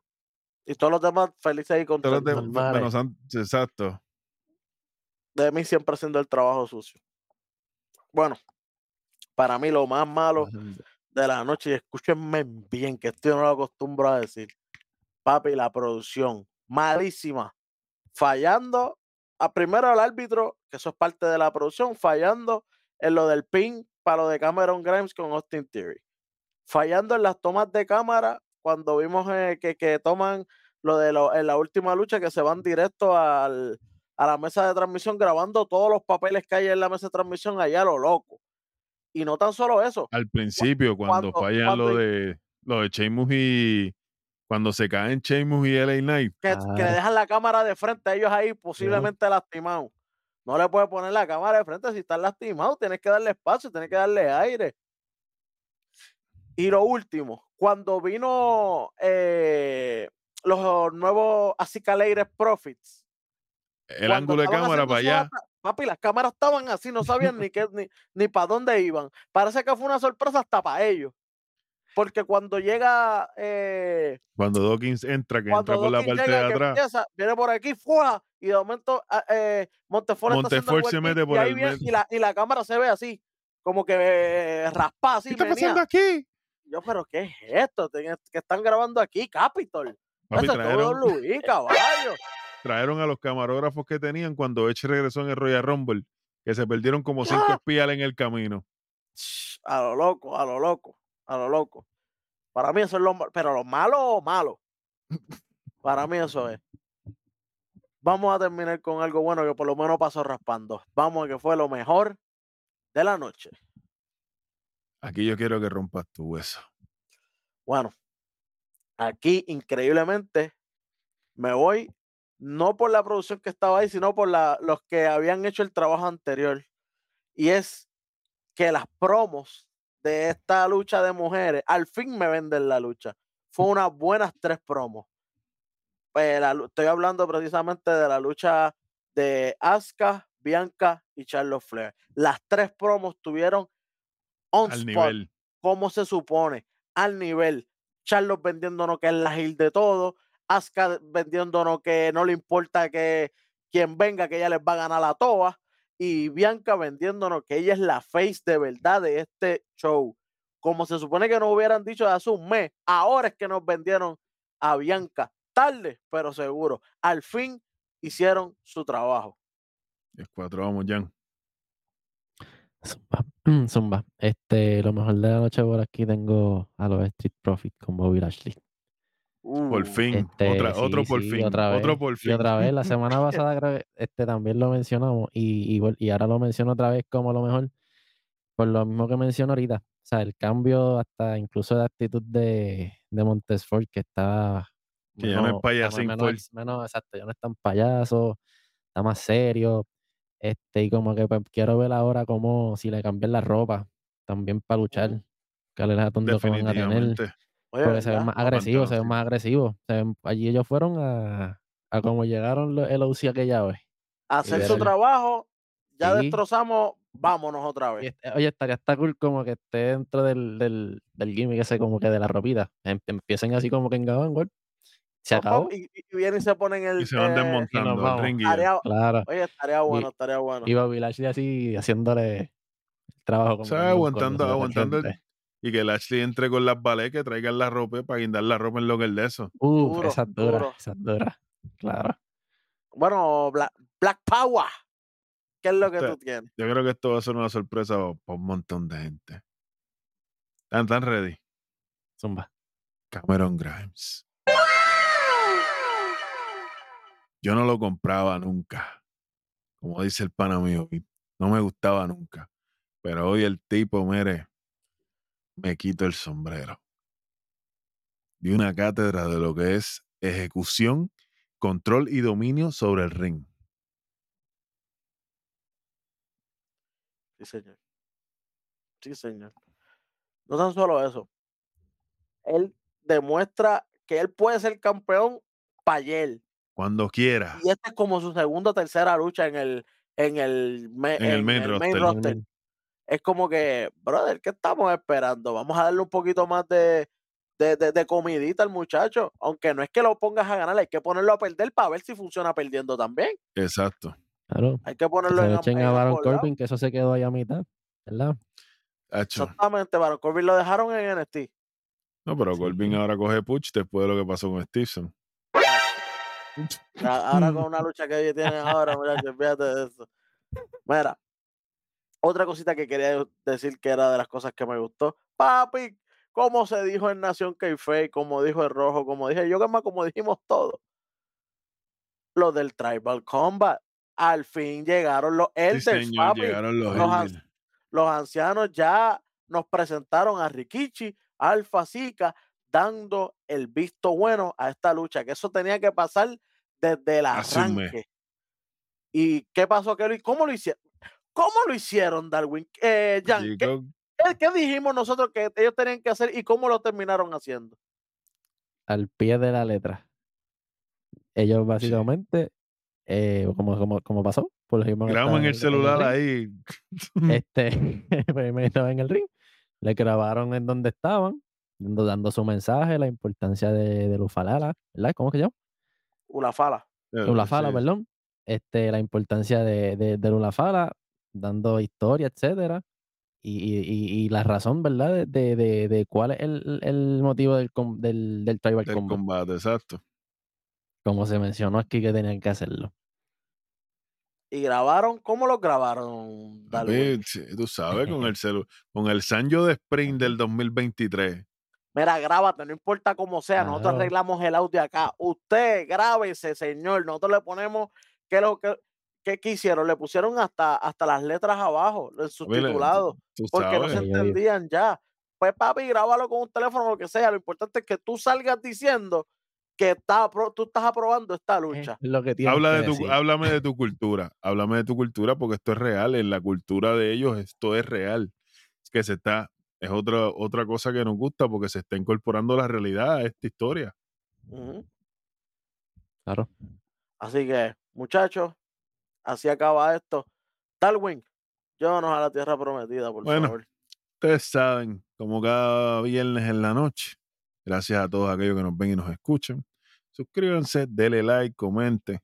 Y todos los demás felices y todos los contentos. menos exacto. De mí siempre haciendo el trabajo sucio. Bueno, para mí lo más malo de la noche, y escúchenme bien, que esto yo no lo acostumbro a decir. Papi, la producción, malísima. Fallando, a primero el árbitro, que eso es parte de la producción, fallando en lo del pin para lo de Cameron Grimes con Austin Theory. Fallando en las tomas de cámara, cuando vimos eh, que, que toman lo de lo- en la última lucha, que se van directo al, a la mesa de transmisión, grabando todos los papeles que hay en la mesa de transmisión allá a lo loco. Y no tan solo eso, Al principio, cuando, cuando- fallan cuando lo de lo de Sheamus y cuando se caen Sheamus y LA Knight, que, que le Claro. dejan la cámara de frente a ellos ahí, posiblemente lastimados. No le puedes poner la cámara de frente si están lastimados, tienes que darle espacio, tienes que darle aire. Y lo último, cuando vino eh, los nuevos Acicalated Profits. el ángulo de cámara para allá, Papi, las cámaras estaban así, no sabían ni qué, ni, ni para dónde iban. Parece que fue una sorpresa hasta para ellos. Porque cuando llega eh, cuando Dawkins entra, que entra por la parte llega, de atrás, empieza, viene por aquí, ¡fua! y de momento ah, eh, Montefort, está se mete por ahí el viene- medio. y, la, y la cámara se ve así, como que eh, raspa así. ¿qué está pasando aquí? Yo, pero ¿qué es esto? ¿Qué que están grabando aquí? Capitol. Papi, trajeron, caballo. trajeron a los camarógrafos que tenían cuando Edge regresó en el Royal Rumble, que se perdieron como cinco ¡Ah! espías en el camino. A lo loco, a lo loco, a lo loco. Para mí eso es lo ma- pero lo malo, malo. Para mí eso es. Vamos a terminar con algo bueno que por lo menos pasó raspando. Vamos a que fue lo mejor de la noche. Aquí yo quiero que rompas tu hueso. Bueno, aquí increíblemente me voy no por la producción que estaba ahí, sino por la- los que habían hecho el trabajo anterior. Y es que las promos de esta lucha de mujeres, al fin me venden la lucha. Fue unas buenas tres promos. Eh, la estoy hablando precisamente de la lucha de Asuka, Bianca y Charlotte Flair. Las tres promos tuvieron on Al spot, nivel. como se supone, al nivel. Charlotte vendiéndonos que es la gil de todo, Asuka vendiéndonos que no le importa que quien venga, que ella les va a ganar la toa, y Bianca vendiéndonos que ella es la face de verdad de este show. Como se supone que nos hubieran dicho de hace un mes, ahora es que nos vendieron a Bianca. Tarde, pero seguro. Al fin hicieron su trabajo. Es cuatro, vamos, Jan. Zumba. Zumba. Este, lo mejor de la noche por aquí tengo a los Street Profits con Bobby Lashley. Por Uh, fin. Este, Otra, otro por sí, fin. Otra vez, Otro por fin. Y otra vez, la semana pasada creo que este, también lo mencionamos y, y, y ahora lo menciono otra vez como lo mejor, por lo mismo que menciono ahorita. O sea, el cambio hasta incluso de actitud de, de Montesfort, que está... Que ya no es payasín, menos, exacto, ya no es tan payaso, está más serio. Este, y como que pues, quiero ver ahora cómo si le cambian la ropa también para luchar. Que le van a tener. Oye, Porque se ven más agresivos, se ven más agresivos. se ven- allí ellos fueron a, a como llegaron lo- el OC aquella vez. Hacer su el- trabajo, ya Sí. destrozamos, vámonos otra vez. este- oye, estaría hasta cool como que esté dentro del, del, del gimmick ese como que de la ropita. Em- empiecen así como que en Gabán, güey. Se acabó. Y, y vienen y se ponen el. Y se van eh, desmontando el ring. ya. estaría- Claro. oye, estaría bueno, estaría bueno. Y Bobby Lashley así haciéndole el trabajo como O sea, aguantando, aguantando el-. Y que Lashley entre con las ballet, que traigan la ropa para guindar la ropa en lo que es de eso. Uf, Duro, esa es dura, duro. esa es dura. Claro. Bueno, Black, Black Power. ¿Qué es lo que Este- tú tienes? Yo creo que esto va a ser una sorpresa para un montón de gente. ¿Están tan ready? Zumba. Cameron Grimes. Yo no lo compraba nunca. Como dice el pana mío, no me gustaba nunca. Pero hoy el tipo, mire, me quito el sombrero. Y una cátedra de lo que es ejecución, control y dominio sobre el ring. Sí, señor. Sí, señor. No tan solo eso. Él demuestra que él puede ser campeón para ayer. Cuando quiera. Y esta es como su segunda o tercera lucha en el, en el, me- En el main roster. roster. Es como que, brother, ¿qué estamos esperando? Vamos a darle un poquito más de, de, de- de comidita al muchacho. Aunque no es que lo pongas a ganar, hay que ponerlo a perder para ver si funciona perdiendo también. Exacto. Claro. Hay que Que ponerlo se en, echen en a Baron. Corbin, que eso se quedó ahí a mitad. ¿Verdad? Exactamente, Baron Corbin lo dejaron en NXT. No, pero Sí. Corbin ahora coge push después de lo que pasó con Stevenson. Ahora con una lucha que ellos tienen ahora, muchachos, fíjate de eso. Mira, otra cosita que quería decir que era de las cosas que me gustó. Papi, como se dijo en Nación Keife, como dijo el Rojo, como dije yo, que más como dijimos todos. Lo del Tribal Combat. Al fin llegaron los Elders, papi. llegaron los los Elders. Los ancianos ya nos presentaron a Rikichi, Alfa Zika, dando el visto bueno a esta lucha, que eso tenía que pasar desde el arranque. ¿Y qué pasó? ¿Qué lo- ¿Cómo lo hicieron? ¿Cómo lo hicieron, Darwin? Eh, Jan, ¿qué, dijimos nosotros que ellos tenían que hacer y cómo lo terminaron haciendo? Al pie de la letra. Ellos básicamente, eh, como, como, como pasó, por lo mismo que grabamos en estaban el celular ahí. Este, pues, me estaba en el ring, le grabaron en donde estaban, dando, dando su mensaje, la importancia de, de Lufalala, ¿verdad? ¿Cómo que se llama? Ulafala. Ulafala, sí, perdón. Este, la importancia de, de, de Ulafala, dando historia, etcétera. Y, y, y- la razón, ¿verdad? De, de, de- de cuál es el, el motivo del, com- del, del Tribal Del Combat. combate, exacto. Como se mencionó aquí que tenían que hacerlo. Y grabaron, ¿cómo lo grabaron, sí, tú sabes, con el celu con el Sanyo de Spring del 2023. Mira, grábate, no importa cómo sea, nosotros arreglamos el audio acá. Usted grábese, señor. Nosotros le ponemos qué lo que qué, qué hicieron, le pusieron hasta, hasta las letras abajo, el subtitulado, porque no se entendían ya. Pues papi, grábalo con un teléfono, lo que sea. Lo importante es que tú salgas diciendo que está, tú estás aprobando esta Es lucha. lo que Habla que de tu, háblame de tu cultura. Háblame de tu cultura porque esto es real. En la cultura de ellos esto es real. Es que se está es otra, otra cosa que nos gusta porque se está incorporando la realidad a esta historia. Claro. Así que, muchachos, así acaba esto. Darwin, llévanos a la tierra prometida, por Bueno. favor. Ustedes saben, como cada viernes en la noche, gracias a todos aquellos que nos ven y nos escuchan. Suscríbanse, denle like, comente.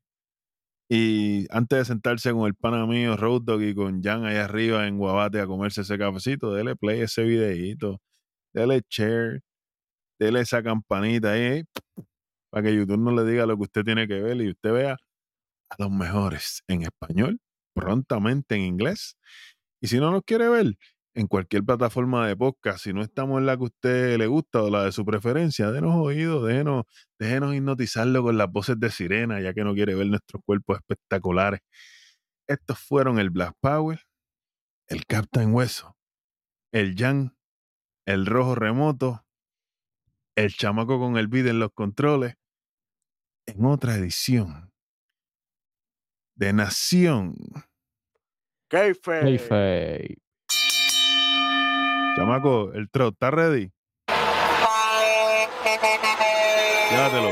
Y antes de sentarse con el pana mío, Road Dogg, y con Jan ahí arriba en Guabate a comerse ese cafecito, dele play ese videíto, dele share, dele esa campanita ahí, para que YouTube no le diga lo que usted tiene que ver y usted vea a los mejores en español, prontamente en inglés. Y si no nos quiere ver, en cualquier plataforma de podcast, si no estamos en la que a usted le gusta o la de su preferencia, denos oídos, déjenos, déjenos hipnotizarlo con las voces de sirena, ya que no quiere ver nuestros cuerpos espectaculares. Estos fueron el Black Power, el Captain Hueso, el Jan, el Rojo Remoto, el Chamaco con el beat en los controles, en otra edición de Nación. Keife. Chamaco, el trot, ¿está ready? Llévatelo.